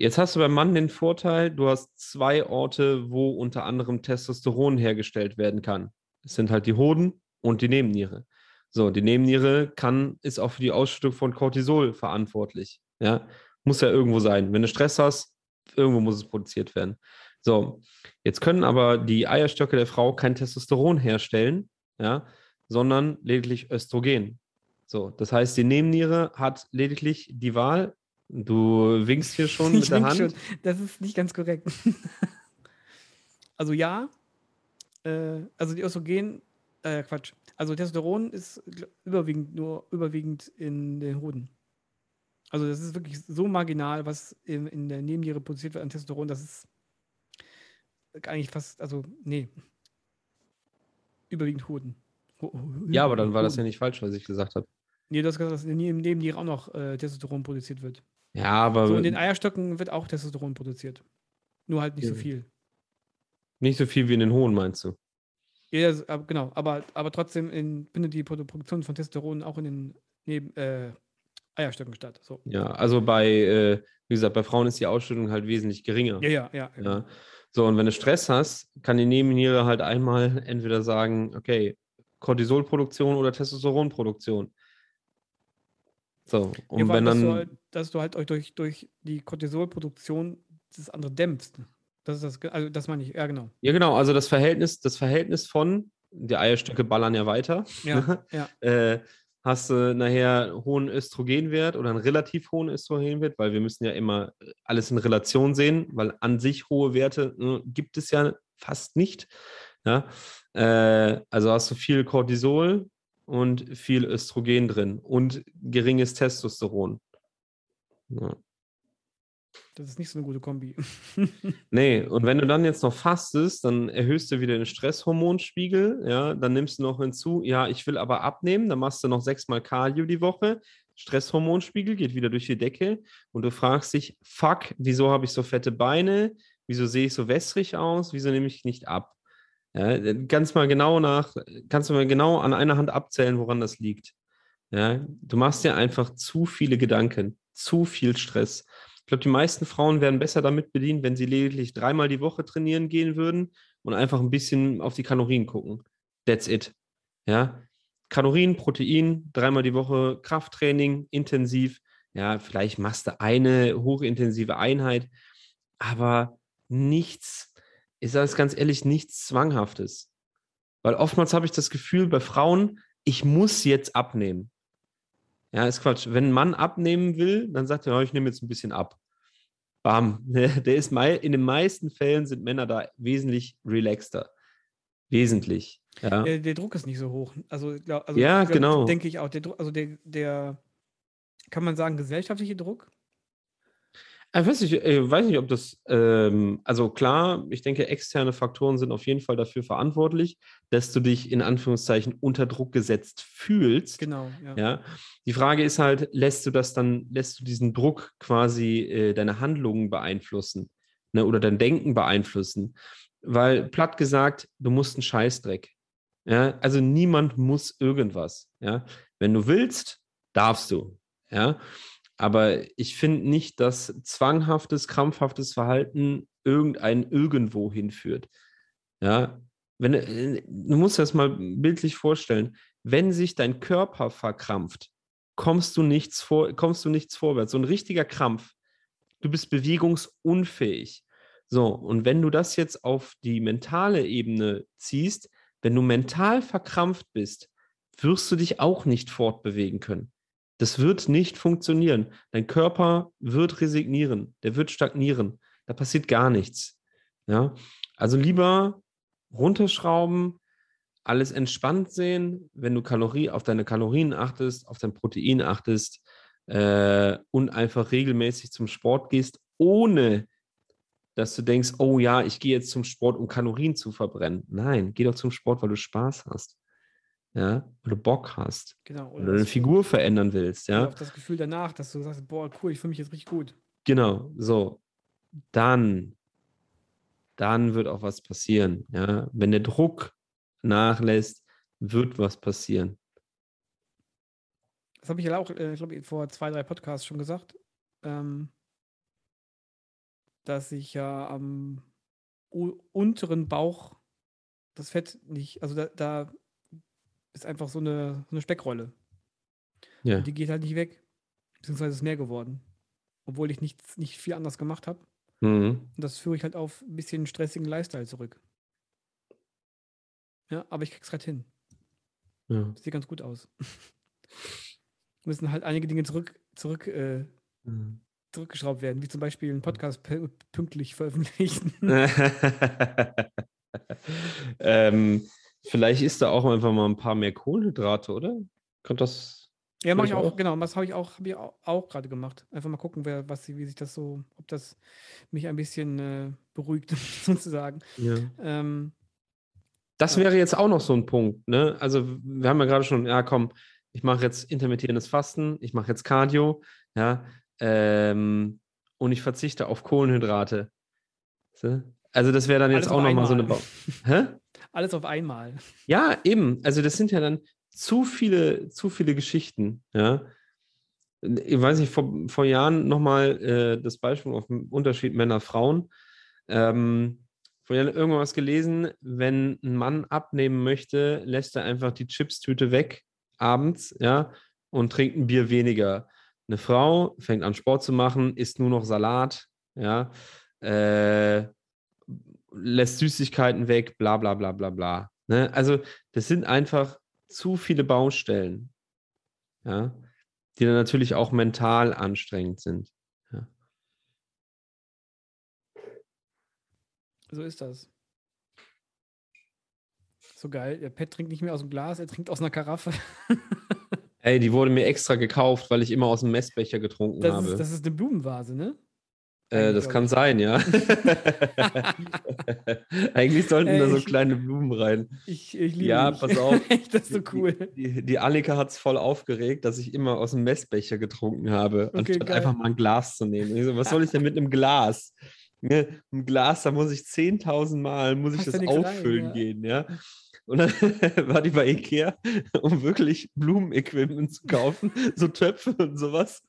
Speaker 3: Jetzt hast du beim Mann den Vorteil, du hast zwei Orte, wo unter anderem Testosteron hergestellt werden kann. Das sind halt die Hoden und die Nebenniere. So, die Nebenniere kann, ist auch für die Ausschüttung von Cortisol verantwortlich. Ja, muss ja irgendwo sein. Wenn du Stress hast, irgendwo muss es produziert werden. So, jetzt können aber die Eierstöcke der Frau kein Testosteron herstellen, ja, sondern lediglich Östrogen. So, das heißt, die Nebenniere hat lediglich die Wahl. Du winkst hier schon mit
Speaker 2: Ich
Speaker 3: der
Speaker 2: wink
Speaker 3: Hand.
Speaker 2: schon. Das ist nicht ganz korrekt. also ja, äh, also die Östrogen, äh, Quatsch. Also Testosteron ist überwiegend nur überwiegend in den Hoden. Also das ist wirklich so marginal, was in, in der Nebenniere produziert wird an Testosteron, das ist eigentlich fast, also nee, überwiegend Hoden. Ho-
Speaker 3: Ja, aber dann war das ja
Speaker 2: Hoden.
Speaker 3: nicht falsch, was ich gesagt habe.
Speaker 2: Nee, du hast gesagt, dass in der Nebenniere auch noch äh, Testosteron produziert wird.
Speaker 3: Ja, aber
Speaker 2: So, in den Eierstöcken wird auch Testosteron produziert. Nur halt nicht so
Speaker 3: Ja.
Speaker 2: viel.
Speaker 3: nicht so viel wie in den Hohen, meinst du?
Speaker 2: Ja, genau, aber, aber trotzdem in, findet die Produ- Produktion von Testosteron auch in den Neben, äh, Eierstöcken statt. So.
Speaker 3: Ja, also bei, äh, wie gesagt, bei Frauen ist die Ausschüttung halt wesentlich geringer.
Speaker 2: Ja, ja, ja. ja.
Speaker 3: Ja. So, und wenn du Stress hast, kann die Nebenniere halt einmal entweder sagen, okay, Cortisolproduktion oder Testosteronproduktion. So, und
Speaker 2: Ja,
Speaker 3: wenn
Speaker 2: allem, dass,
Speaker 3: dann,
Speaker 2: du halt, dass du halt euch durch, durch die Cortisolproduktion das andere dämpfst. Das ist das, also das meine ich, ja genau.
Speaker 3: ja genau, also das Verhältnis, das Verhältnis von, die Eierstöcke ballern ja weiter,
Speaker 2: Ja, ja.
Speaker 3: äh, hast du nachher hohen Östrogenwert oder einen relativ hohen Östrogenwert, weil wir müssen ja immer alles in Relation sehen, weil an sich hohe Werte äh, gibt es ja fast nicht. Ja? Äh, also hast du viel Cortisol und viel Östrogen drin und geringes Testosteron. Ja.
Speaker 2: Das ist nicht so eine gute Kombi.
Speaker 3: Nee, und wenn du dann jetzt noch fastest, dann erhöhst du wieder den Stresshormonspiegel, ja, dann nimmst du noch hinzu, ja, ich will aber abnehmen, dann machst du noch sechsmal Cardio die Woche, Stresshormonspiegel geht wieder durch die Decke und du fragst dich, fuck, wieso habe ich so fette Beine, wieso sehe ich so wässrig aus, wieso nehme ich nicht ab? Ja, ganz mal genau nach, kannst du mal genau an einer Hand abzählen, woran das liegt. Ja, du machst dir einfach zu viele Gedanken, zu viel Stress. Ich glaube, die meisten Frauen wären besser damit bedient, wenn sie lediglich dreimal die Woche trainieren gehen würden und einfach ein bisschen auf die Kalorien gucken. That's it. Ja. Kalorien, Protein, dreimal die Woche Krafttraining, intensiv. Ja, vielleicht machst du eine hochintensive Einheit, aber nichts, ich sage es ganz ehrlich, nichts Zwanghaftes. Weil oftmals habe ich das Gefühl bei Frauen, ich muss jetzt abnehmen. Ja, ist Quatsch. Wenn ein Mann abnehmen will, dann sagt er, ich nehme jetzt ein bisschen ab. Bam. Der ist in den meisten Fällen sind Männer da wesentlich relaxter. Wesentlich. Ja.
Speaker 2: Der, der Druck ist nicht so hoch. Also, glaub, also
Speaker 3: Ja,
Speaker 2: glaub,
Speaker 3: genau.
Speaker 2: Denke ich auch. Der also der, der, kann man sagen, gesellschaftliche Druck?
Speaker 3: Ich weiß nicht, ich weiß nicht, ob das, ähm, also klar, ich denke, externe Faktoren sind auf jeden Fall dafür verantwortlich, dass du dich in Anführungszeichen unter Druck gesetzt fühlst.
Speaker 2: Genau, ja.
Speaker 3: Ja, die Frage ist halt, lässt du das dann, lässt du diesen Druck quasi äh, deine Handlungen beeinflussen ne, oder dein Denken beeinflussen? Weil platt gesagt, du musst einen Scheißdreck. Ja, also niemand muss irgendwas. Ja, wenn du willst, darfst du. Ja, aber ich finde nicht, dass zwanghaftes, krampfhaftes Verhalten irgendein irgendwo hinführt. Ja, wenn du, du musst das mal bildlich vorstellen. wenn sich dein Körper verkrampft, kommst du nichts vor, kommst du nichts vorwärts. So ein richtiger Krampf. Du bist bewegungsunfähig. So, und wenn du das jetzt auf die mentale Ebene ziehst, wenn du mental verkrampft bist, wirst du dich auch nicht fortbewegen können. Das wird nicht funktionieren. Dein Körper wird resignieren, der wird stagnieren. Da passiert gar nichts. Ja? Also lieber runterschrauben, alles entspannt sehen, wenn du Kalorie, auf deine Kalorien achtest, auf dein Protein achtest äh, und einfach regelmäßig zum Sport gehst, ohne dass du denkst, oh ja, ich gehe jetzt zum Sport, um Kalorien zu verbrennen. Nein, geh doch zum Sport, weil du Spaß hast. Ja, du Bock hast.
Speaker 2: Genau.
Speaker 3: Oder deine Figur verändern willst, ja.
Speaker 2: Auch das Gefühl danach, dass du sagst, boah, cool, ich fühle mich jetzt richtig gut.
Speaker 3: Genau, so. Dann, dann wird auch was passieren, ja. Wenn der Druck nachlässt, wird was passieren.
Speaker 2: Das habe ich ja auch, äh, ich glaube, vor zwei, drei Podcasts schon gesagt, ähm, dass ich ja am unteren Bauch das Fett nicht, also da, da ist einfach so eine, so eine Speckrolle.
Speaker 3: Ja.
Speaker 2: Und die geht halt nicht weg. Beziehungsweise ist mehr geworden. Obwohl ich nichts, nicht viel anders gemacht habe.
Speaker 3: Mhm.
Speaker 2: Und das führe ich halt auf ein bisschen stressigen Lifestyle zurück. Ja, aber ich krieg's gerade hin.
Speaker 3: Ja.
Speaker 2: Das sieht ganz gut aus. Müssen halt einige Dinge zurück, zurück, äh,
Speaker 3: Mhm.
Speaker 2: zurückgeschraubt werden, wie zum Beispiel einen Podcast pü- pünktlich veröffentlichen.
Speaker 3: ähm, vielleicht isst du auch einfach mal ein paar mehr Kohlenhydrate, oder? Könnte das.
Speaker 2: Ja, mache ich auch,
Speaker 3: auch.
Speaker 2: genau. Das habe ich auch, hab ich auch, auch gerade gemacht. Einfach mal gucken, wer, was, wie sich das so, ob das mich ein bisschen äh, beruhigt, sozusagen.
Speaker 3: Ja.
Speaker 2: Ähm,
Speaker 3: Das
Speaker 2: Ja.
Speaker 3: wäre jetzt auch noch so ein Punkt, ne? Also, wir haben ja gerade schon, ja, komm, ich mache jetzt intermittierendes Fasten, ich mache jetzt Cardio, ja, ähm, und ich verzichte auf Kohlenhydrate. So? Also, das wäre dann jetzt
Speaker 2: Alles
Speaker 3: auch nochmal so eine. Ba Hä?
Speaker 2: Alles auf einmal.
Speaker 3: Ja, eben. Also das sind ja dann zu viele, zu viele Geschichten. Ja. Ich weiß nicht, vor, vor Jahren nochmal äh, das Beispiel auf den Unterschied Männer-Frauen. Ähm, vor Jahren irgendwas gelesen, wenn ein Mann abnehmen möchte, lässt er einfach die Chipstüte weg abends, ja, und trinkt ein Bier weniger. Eine Frau fängt an Sport zu machen, isst nur noch Salat, ja, äh, lässt Süßigkeiten weg, bla bla bla bla bla. Ne? Also das sind einfach zu viele Baustellen, ja, die dann natürlich auch mental anstrengend sind.
Speaker 2: So ist das. So geil. Der Pet trinkt nicht mehr aus dem Glas, er trinkt aus einer Karaffe.
Speaker 3: Ey, die wurde mir extra gekauft, weil ich immer aus dem Messbecher getrunken
Speaker 2: Das
Speaker 3: habe.
Speaker 2: ist, das ist eine Blumenvase, ne?
Speaker 3: Äh, das kann sein, ja. Eigentlich sollten da
Speaker 2: Ey,
Speaker 3: so
Speaker 2: ich-
Speaker 3: kleine Blumen rein.
Speaker 2: Ich, ich liebe
Speaker 3: Ja,
Speaker 2: dich.
Speaker 3: pass auf.
Speaker 2: Echt, das ist so cool.
Speaker 3: Die, die, die Annika hat es voll aufgeregt, dass ich immer aus dem Messbecher getrunken habe,
Speaker 2: Okay,
Speaker 3: anstatt
Speaker 2: geil.
Speaker 3: einfach mal ein Glas zu nehmen. So, was soll ich denn mit einem Glas? Ne, ein Glas, da muss ich 10.000 Mal muss ich das
Speaker 2: nix rein,
Speaker 3: auffüllen
Speaker 2: ja.
Speaker 3: gehen, ja. Und dann war die bei Ikea, um wirklich Blumenequipment zu kaufen, so Töpfe und sowas.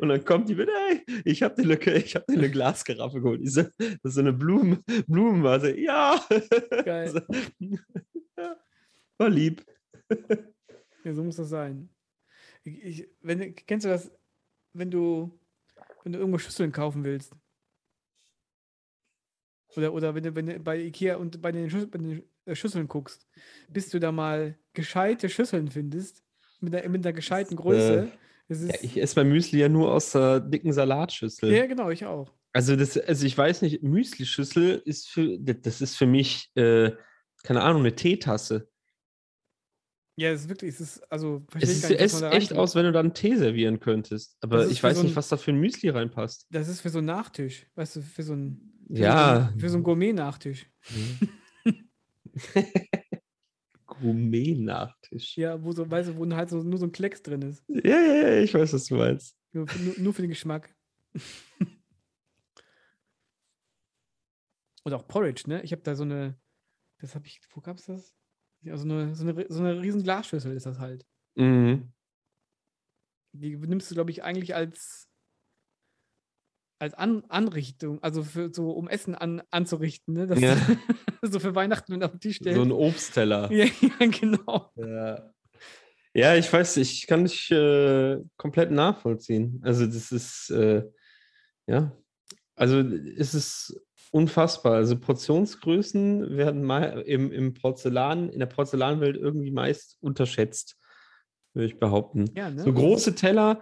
Speaker 3: Und dann kommt die mit, hey, ich habe dir eine, ich hab dir eine Glaskaraffe geholt. Ich so, das ist so eine Blumen, Blumenvase. Ja.
Speaker 2: Geil.
Speaker 3: War lieb.
Speaker 2: Ja, so muss das sein. Ich, wenn, kennst du das, wenn du, wenn du irgendwo Schüsseln kaufen willst? Oder, oder wenn du, wenn du bei Ikea und bei den, Schüs bei den äh, Schüsseln guckst, bis du da mal gescheite Schüsseln findest, mit einer, mit einer gescheiten Größe. Das ist,
Speaker 3: Ja, ich esse mein Müsli ja nur aus der dicken Salatschüssel.
Speaker 2: ja, genau, ich auch.
Speaker 3: Also, das, also ich weiß nicht, Müslischüssel ist für, das ist für mich, äh, keine Ahnung, eine Teetasse.
Speaker 2: Ja, es ist wirklich, es ist, also,
Speaker 3: Es
Speaker 2: verstehe ich
Speaker 3: ist,
Speaker 2: gar nicht,
Speaker 3: es
Speaker 2: da
Speaker 3: echt aus, wenn du da einen Tee servieren könntest. Aber
Speaker 2: ist
Speaker 3: ich weiß
Speaker 2: so
Speaker 3: nicht,
Speaker 2: ein-
Speaker 3: was da für ein Müsli reinpasst.
Speaker 2: Das ist für so einen Nachtisch, weißt du, für so einen,
Speaker 3: Ja.
Speaker 2: für so einen Gourmet-Nachtisch.
Speaker 3: Gourmet-Nachtisch. Ja.
Speaker 2: Ja, wo so, weißt du, wo halt so, nur so ein Klecks drin ist.
Speaker 3: ja, ja, ich weiß, was du meinst.
Speaker 2: Nur, nur, nur für den Geschmack. Und auch Porridge, ne? Ich habe da so eine, das habe ich, wo gab's das? Ja, so eine, so eine, so eine riesen Glasschüssel ist das halt.
Speaker 3: Mhm.
Speaker 2: Die nimmst du, glaube ich, eigentlich als, als An Anrichtung, also für so um Essen an, anzurichten, ne? Das
Speaker 3: Ja.
Speaker 2: so für Weihnachten und auf den Tisch stellt.
Speaker 3: So ein Obstteller.
Speaker 2: ja, ja, genau.
Speaker 3: Ja. ja, ich weiß, ich kann dich äh, komplett nachvollziehen. Also das ist, äh, ja, also es ist unfassbar. Also Portionsgrößen werden mal im, im Porzellan, in der Porzellanwelt irgendwie meist unterschätzt, würde ich behaupten.
Speaker 2: Ja, ne?
Speaker 3: So große Teller,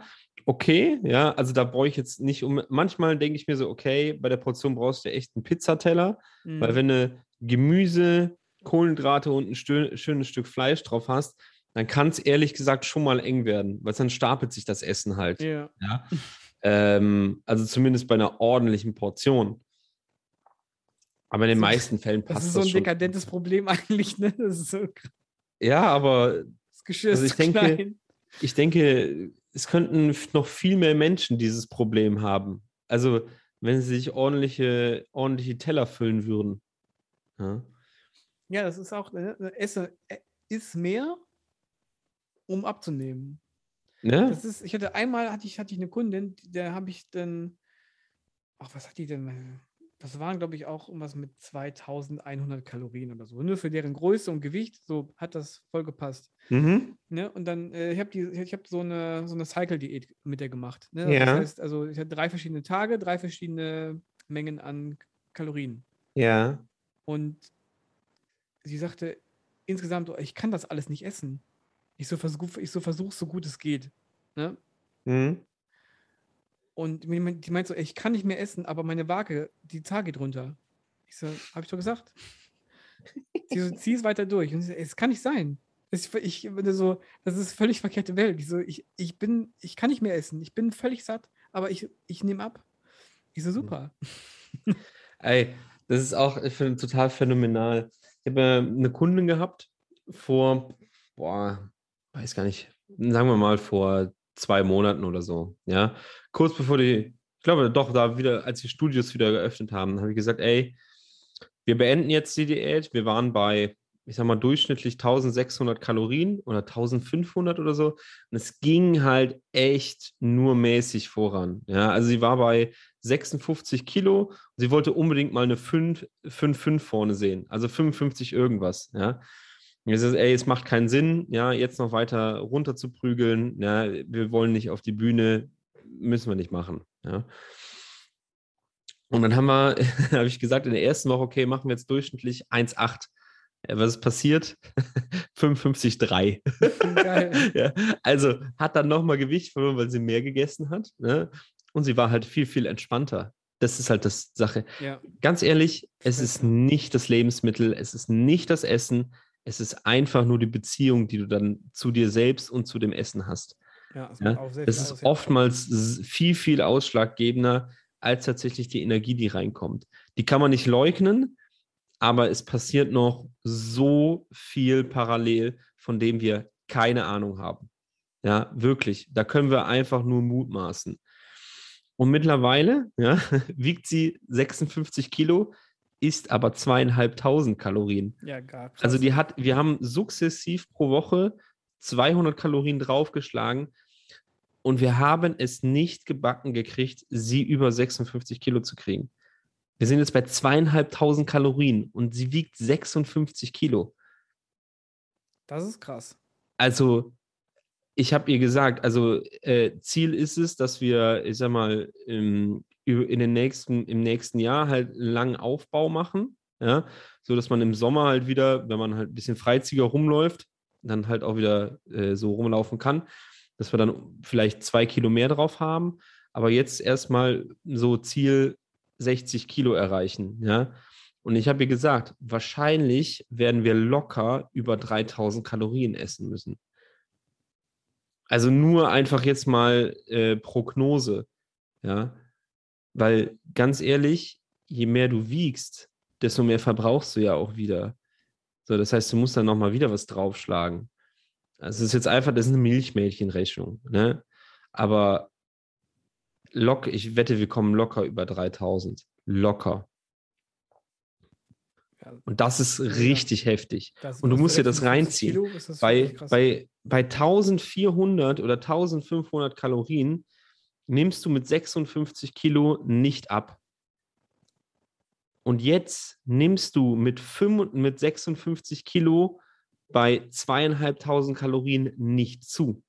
Speaker 3: okay, ja, also da brauche ich jetzt nicht um. Manchmal denke ich mir so, okay, bei der Portion brauchst du echt einen Pizzateller,
Speaker 2: Mhm.
Speaker 3: weil wenn du Gemüse, Kohlenhydrate und ein stö- schönes Stück Fleisch drauf hast, dann kann es ehrlich gesagt schon mal eng werden, weil dann stapelt sich das Essen halt.
Speaker 2: Ja.
Speaker 3: Ja? ähm, also zumindest bei einer ordentlichen Portion. Aber in den
Speaker 2: So-
Speaker 3: meisten Fällen
Speaker 2: Das
Speaker 3: passt
Speaker 2: ist so
Speaker 3: das
Speaker 2: ein
Speaker 3: schon.
Speaker 2: dekadentes Problem eigentlich, ne? Das ist so krass.
Speaker 3: Ja, aber
Speaker 2: Das Geschirr
Speaker 3: Also
Speaker 2: ist
Speaker 3: ich
Speaker 2: zu
Speaker 3: denke-
Speaker 2: klein.
Speaker 3: ich denke, es könnten noch viel mehr Menschen dieses Problem haben. Also, wenn sie sich ordentliche, ordentliche Teller füllen würden. Ja.
Speaker 2: Ja, das ist auch, ne? Esse, äh, ist mehr, um abzunehmen.
Speaker 3: Ne?
Speaker 2: Das ist, ich hatte einmal hatte ich, hatte ich eine Kundin, der habe ich dann, ach, was hat die denn? Das waren, glaube ich, auch irgendwas mit 2100 Kalorien oder so. Nur für deren Größe und Gewicht, so hat das voll gepasst.
Speaker 3: Mhm.
Speaker 2: Ne? Und dann, äh, ich habe habe so eine, so eine Cycle-Diät mit der gemacht. Ne?
Speaker 3: Ja.
Speaker 2: Das heißt, also ich hatte drei verschiedene Tage, drei verschiedene Mengen an Kalorien.
Speaker 3: Ja.
Speaker 2: Und sie sagte insgesamt, oh, ich kann das alles nicht essen. Ich so versuche, ich so versuche, so gut es geht. Ne?
Speaker 3: Mhm.
Speaker 2: Und die meint- so, ey, ich kann nicht mehr essen, aber meine Waage, die Zahl geht runter. Ich so, hab ich doch gesagt. Sie so, zieh es weiter durch. Und sie so, es kann nicht sein. Es, ich, bin so, das ist völlig verkehrte Welt. Ich so, ich, ich bin, ich kann nicht mehr essen. Ich bin völlig satt, aber ich, ich nehme ab. Ich so, super.
Speaker 3: Ey, das ist auch, ich finde, total phänomenal. Ich habe äh, eine Kundin gehabt vor, boah, weiß gar nicht, sagen wir mal vor zwei Monaten oder so. Ja, kurz bevor die, ich glaube doch, da wieder, als die Studios wieder geöffnet haben, habe ich gesagt, ey, wir beenden jetzt die Diät. Wir waren bei, ich sag mal, durchschnittlich 1600 Kalorien oder 1500 oder so. Und es ging halt echt nur mäßig voran. Ja, also sie war bei 56 Kilo. Sie wollte unbedingt mal eine 5, 5, 5 vorne sehen. Also 55 irgendwas. Ja. Ich sage, ey, es macht keinen Sinn, ja, jetzt noch weiter runter zu prügeln. Ja, wir wollen nicht auf die Bühne, müssen wir nicht machen. Ja. Und dann haben wir, habe ich gesagt, in der ersten Woche, okay, machen wir jetzt durchschnittlich 1,8. Äh, Was ist passiert? 55,3.
Speaker 2: Geil.
Speaker 3: ja, also hat dann nochmal Gewicht verloren, weil sie mehr gegessen hat. Ne? Und sie war halt viel, viel entspannter. Das ist halt das Sache.
Speaker 2: Ja.
Speaker 3: Ganz ehrlich, es ist nicht das Lebensmittel, es ist nicht das Essen, es ist einfach nur die Beziehung, die du dann zu dir selbst und zu dem Essen hast.
Speaker 2: Ja, das
Speaker 3: Ja, Das ist oftmals viel, viel ausschlaggebender als tatsächlich die Energie, die reinkommt. Die kann man nicht leugnen, aber es passiert noch so viel parallel, von dem wir keine Ahnung haben. Ja, wirklich. Da können wir einfach nur mutmaßen. Und mittlerweile ja, wiegt sie 56 Kilo, ist aber zweieinhalbtausend Kalorien.
Speaker 2: Ja, gar krass.
Speaker 3: Also die hat, wir haben sukzessiv pro Woche 200 Kalorien draufgeschlagen und wir haben es nicht gebacken gekriegt, sie über 56 Kilo zu kriegen. Wir sind jetzt bei zweieinhalbtausend Kalorien und sie wiegt 56 Kilo.
Speaker 2: das ist krass.
Speaker 3: Also ich habe ihr gesagt, also äh, Ziel ist es, dass wir, ich sag mal, im, in den nächsten, im nächsten Jahr halt einen langen Aufbau machen, ja, so dass man im Sommer halt wieder, wenn man halt ein bisschen freizügiger rumläuft, dann halt auch wieder äh, so rumlaufen kann, dass wir dann vielleicht zwei Kilo mehr drauf haben, aber jetzt erstmal so Ziel 60 Kilo erreichen, ja. Und ich habe ihr gesagt, wahrscheinlich werden wir locker über 3000 Kalorien essen müssen. Also nur einfach jetzt mal äh, Prognose, ja. Weil ganz ehrlich, je mehr du wiegst, desto mehr verbrauchst du ja auch wieder. So, das heißt, du musst dann nochmal wieder was draufschlagen. Also es ist jetzt einfach, das ist eine Milchmädchenrechnung, ne? Aber lock, ich wette, wir kommen locker über 3000. Locker.
Speaker 2: Ja,
Speaker 3: Und das ist richtig heftig.
Speaker 2: das-
Speaker 3: Und du musst dir das
Speaker 2: 56
Speaker 3: reinziehen.
Speaker 2: Kilo
Speaker 3: Bei, bei, bei 1400 oder 1500 Kalorien nimmst du mit 56 Kilo nicht ab. Und jetzt nimmst du mit, 5, mit 56 Kilo bei zweieinhalbtausend Kalorien nicht zu.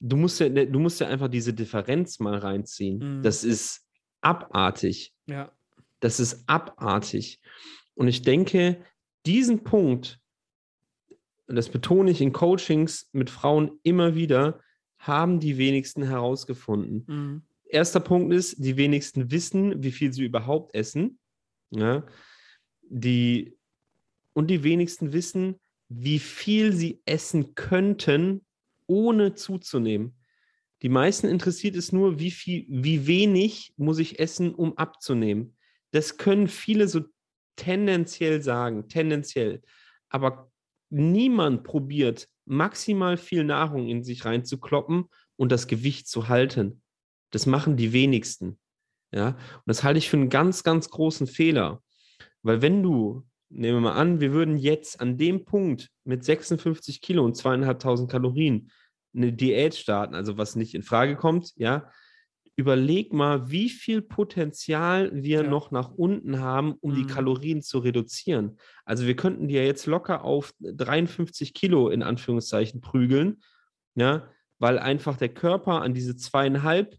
Speaker 3: Du musst, ja, du musst ja einfach diese Differenz mal reinziehen.
Speaker 2: Mhm.
Speaker 3: Das ist abartig.
Speaker 2: Ja.
Speaker 3: Das ist abartig. Und ich denke, diesen Punkt, das betone ich in Coachings mit Frauen immer wieder, haben die wenigsten herausgefunden.
Speaker 2: Mhm.
Speaker 3: Erster Punkt ist, die wenigsten wissen, wie viel sie überhaupt essen. Ja? Die, und die wenigsten wissen, wie viel sie essen könnten, ohne zuzunehmen. Die meisten interessiert es nur, wie viel, wie wenig muss ich essen, um abzunehmen. Das können viele so tendenziell sagen, tendenziell. Aber niemand probiert, maximal viel Nahrung in sich reinzukloppen und das Gewicht zu halten. Das machen die wenigsten. Ja, und das halte ich für einen ganz, ganz großen Fehler. Weil wenn du, nehmen wir mal an, wir würden jetzt an dem Punkt mit 56 Kilo und zweieinhalbtausend Kalorien eine Diät starten, also was nicht in Frage kommt, ja, überleg mal, wie viel Potenzial wir
Speaker 2: Ja.
Speaker 3: noch nach unten haben, um die
Speaker 2: Mhm.
Speaker 3: Kalorien zu reduzieren. Also wir könnten die ja jetzt locker auf 53 Kilo in Anführungszeichen prügeln, ja, weil einfach der Körper an diese zweieinhalb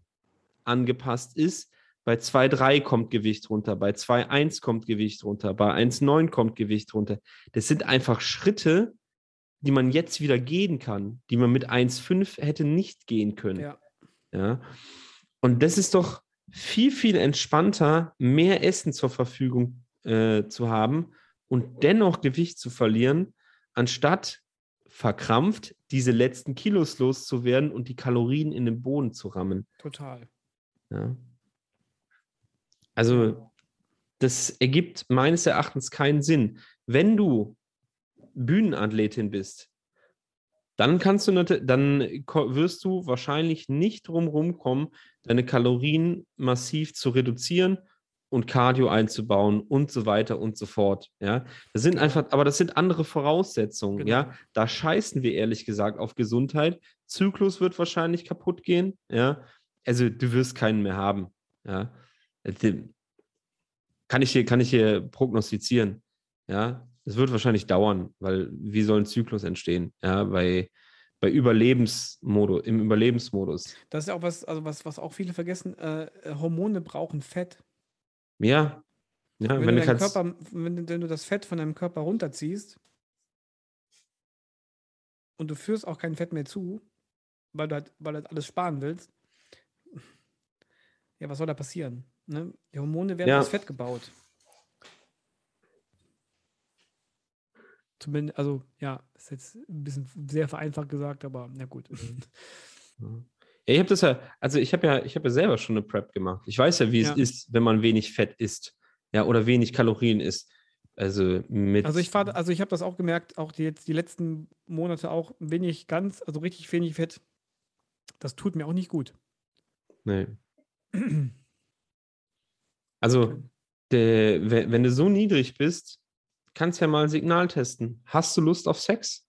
Speaker 3: angepasst ist. Bei 2,3 kommt Gewicht runter, bei 2,1 kommt Gewicht runter, bei 1,9 kommt Gewicht runter. Das sind einfach Schritte, die man jetzt wieder gehen kann, die man mit 1,5 hätte nicht gehen können.
Speaker 2: Ja.
Speaker 3: Ja. Und das ist doch viel, viel entspannter, mehr Essen zur Verfügung äh, zu haben und dennoch Gewicht zu verlieren, anstatt verkrampft diese letzten Kilos loszuwerden und die Kalorien in den Boden zu rammen.
Speaker 2: Total.
Speaker 3: Ja. Also, das ergibt meines Erachtens keinen Sinn. Wenn du Bühnenathletin bist, dann kannst du dann wirst du wahrscheinlich nicht drum rumkommen, deine Kalorien massiv zu reduzieren und Cardio einzubauen und so weiter und so fort. Ja, das sind
Speaker 2: Genau.
Speaker 3: einfach, aber das sind andere Voraussetzungen.
Speaker 2: Genau.
Speaker 3: Ja, da scheißen wir ehrlich gesagt auf Gesundheit. Zyklus wird wahrscheinlich kaputt gehen. Ja, also du wirst keinen mehr haben. Ja, Also, kann ich hier, kann ich hier prognostizieren. Ja, es wird wahrscheinlich dauern, weil wie soll ein Zyklus entstehen? Ja, bei, bei Überlebensmodus, im Überlebensmodus.
Speaker 2: Das ist ja auch was, also was, was auch viele vergessen. Äh, äh, Hormone brauchen Fett.
Speaker 3: Ja, ja,
Speaker 2: wenn,
Speaker 3: wenn,
Speaker 2: du
Speaker 3: kannst,
Speaker 2: Körper, wenn, wenn du das Fett von deinem Körper runterziehst und du führst auch kein Fett mehr zu, weil du halt, weil du halt alles sparen willst, ja, was soll da passieren? Ne? Die Hormone werden
Speaker 3: Ja.
Speaker 2: aus Fett gebaut. Zumindest, also ja, ist jetzt ein bisschen sehr vereinfacht gesagt, aber na gut.
Speaker 3: Ja, ich habe das ja, also ich habe ja, ich habe ja selber schon eine Prep gemacht. Ich weiß ja, wie
Speaker 2: Ja.
Speaker 3: es ist, wenn man wenig Fett isst, ja, oder wenig Kalorien isst. Also mit.
Speaker 2: Also ich fahre, also ich habe das auch gemerkt, auch die, jetzt die letzten Monate auch wenig ganz, also richtig wenig Fett. Das tut mir auch nicht gut.
Speaker 3: Nee. Also, der, we- wenn du so niedrig bist, kannst ja mal ein Signal testen. Hast du Lust auf Sex?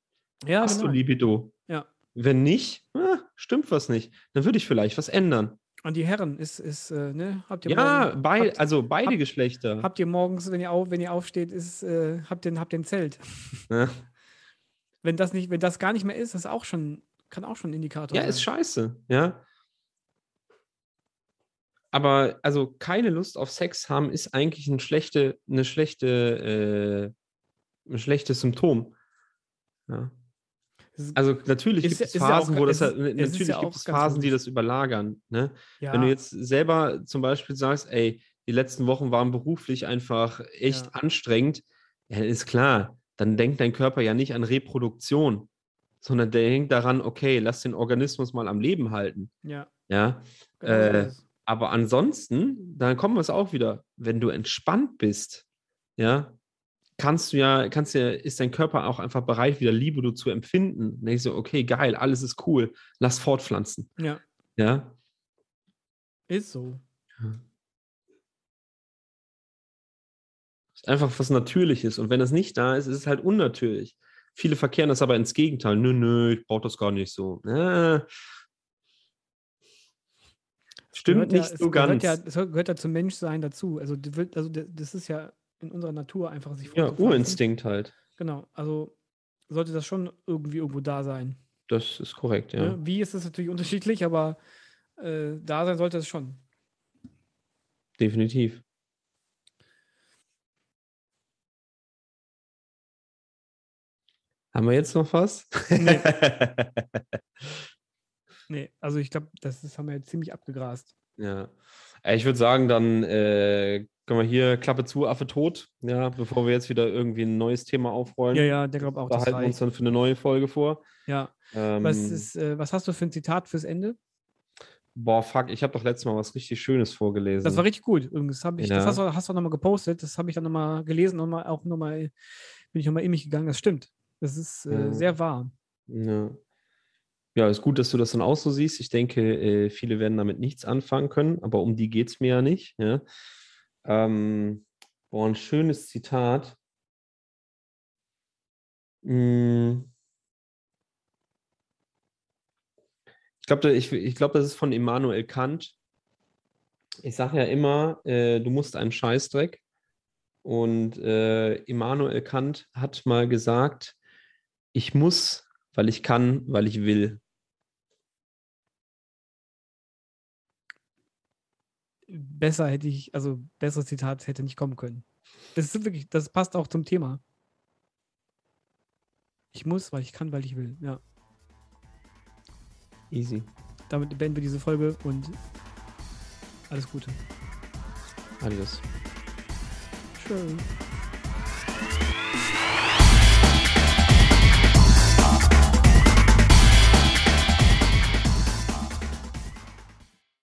Speaker 2: Ja,
Speaker 3: Hast du
Speaker 2: genau.
Speaker 3: Libido?
Speaker 2: Ja.
Speaker 3: Wenn nicht, ah, stimmt was nicht. Dann würde ich vielleicht was ändern.
Speaker 2: Und die Herren, ist, ist, äh, ne, habt ihr
Speaker 3: Ja,
Speaker 2: morgen,
Speaker 3: bei,
Speaker 2: habt,
Speaker 3: also beide
Speaker 2: habt-
Speaker 3: Geschlechter.
Speaker 2: habt ihr morgens, wenn ihr auf, wenn ihr aufsteht, ist, äh, habt ihr, habt ein Zelt.
Speaker 3: Ja.
Speaker 2: Wenn das nicht, wenn das gar nicht mehr ist, ist auch schon, kann auch schon ein Indikator
Speaker 3: Ja,
Speaker 2: sein.
Speaker 3: ist scheiße, ja. Aber also keine Lust auf Sex haben ist eigentlich ein schlechte, eine schlechte, äh, ein schlechtes Symptom. Ja. Also natürlich gibt es
Speaker 2: ist ja auch
Speaker 3: Phasen, wo das
Speaker 2: ist-
Speaker 3: halt-
Speaker 2: ist
Speaker 3: natürlich
Speaker 2: ja
Speaker 3: gibt es Phasen, die das überlagern. Ne?
Speaker 2: ja,
Speaker 3: Wenn du jetzt selber zum Beispiel sagst, ey, die letzten Wochen waren beruflich einfach echt anstrengend, ja, ist klar, dann denkt dein Körper ja nicht an Reproduktion, sondern der denkt daran, okay, lass den Organismus mal am Leben halten.
Speaker 2: ja,
Speaker 3: Ja,
Speaker 2: genau
Speaker 3: Äh, aber ansonsten, dann kommen wir es auch wieder, wenn du entspannt bist, ja, kannst du ja, kannst ja, ist dein Körper auch einfach bereit, wieder Libido zu empfinden. Dann denkst du, okay, geil, alles ist cool, lass fortpflanzen.
Speaker 2: Ja,
Speaker 3: Ja,
Speaker 2: ist so.
Speaker 3: ist einfach was Natürliches. Und wenn das nicht da ist, ist es halt unnatürlich. Viele verkehren das aber ins Gegenteil. Nö, nö, ich brauche das gar nicht so. Äh, stimmt
Speaker 2: ja,
Speaker 3: nicht
Speaker 2: es
Speaker 3: so
Speaker 2: gehört
Speaker 3: ganz.
Speaker 2: Ja, es gehört ja zum Menschsein dazu. Also, also das ist ja in unserer Natur einfach sich
Speaker 3: ja. Urinstinkt halt.
Speaker 2: Genau, also sollte das schon irgendwie irgendwo da sein.
Speaker 3: Das ist korrekt, ja.
Speaker 2: Ne? Wie ist das natürlich unterschiedlich, aber äh, da sein sollte es schon.
Speaker 3: Definitiv. Haben wir jetzt noch was?
Speaker 2: Nee. Nee, also ich glaube, das, das haben wir jetzt ziemlich abgegrast.
Speaker 3: ja. Äh, Ich würde sagen, dann äh, können wir hier Klappe zu, Affe tot, ja, bevor wir jetzt wieder irgendwie ein neues Thema aufrollen.
Speaker 2: Ja, ja, der glaubt auch,
Speaker 3: Da
Speaker 2: das
Speaker 3: halten wir uns dann für eine neue Folge vor.
Speaker 2: Ja.
Speaker 3: Ähm,
Speaker 2: Was, ist, äh, was hast du für ein Zitat fürs Ende?
Speaker 3: boah, fuck, ich habe doch letztes Mal was richtig Schönes vorgelesen.
Speaker 2: Das war richtig gut. Habe ich, das
Speaker 3: Ja.
Speaker 2: hast du, hast du nochmal gepostet, das habe ich dann nochmal gelesen und mal, auch nochmal, bin ich nochmal in mich gegangen. Das stimmt. Das ist äh,
Speaker 3: Ja.
Speaker 2: sehr wahr.
Speaker 3: Ja. ja, ist gut, dass du das dann auch so siehst. Ich denke, äh, viele werden damit nichts anfangen können, aber um die geht es mir ja nicht. Ja. Ähm, boah, ein schönes Zitat. Mm. Ich glaube, ich, ich glaub, das ist von Immanuel Kant. Ich sage ja immer, äh, du musst einen Scheißdreck. Und äh, Immanuel Kant hat mal gesagt, ich muss, weil ich kann, weil ich will.
Speaker 2: Besser hätte ich, also besseres Zitat hätte nicht kommen können. Das ist wirklich, das passt auch zum Thema. Ich muss, weil ich kann, weil ich will. Ja.
Speaker 3: Easy.
Speaker 2: Damit beenden wir diese Folge und alles Gute.
Speaker 3: Adios.
Speaker 2: Tschüss.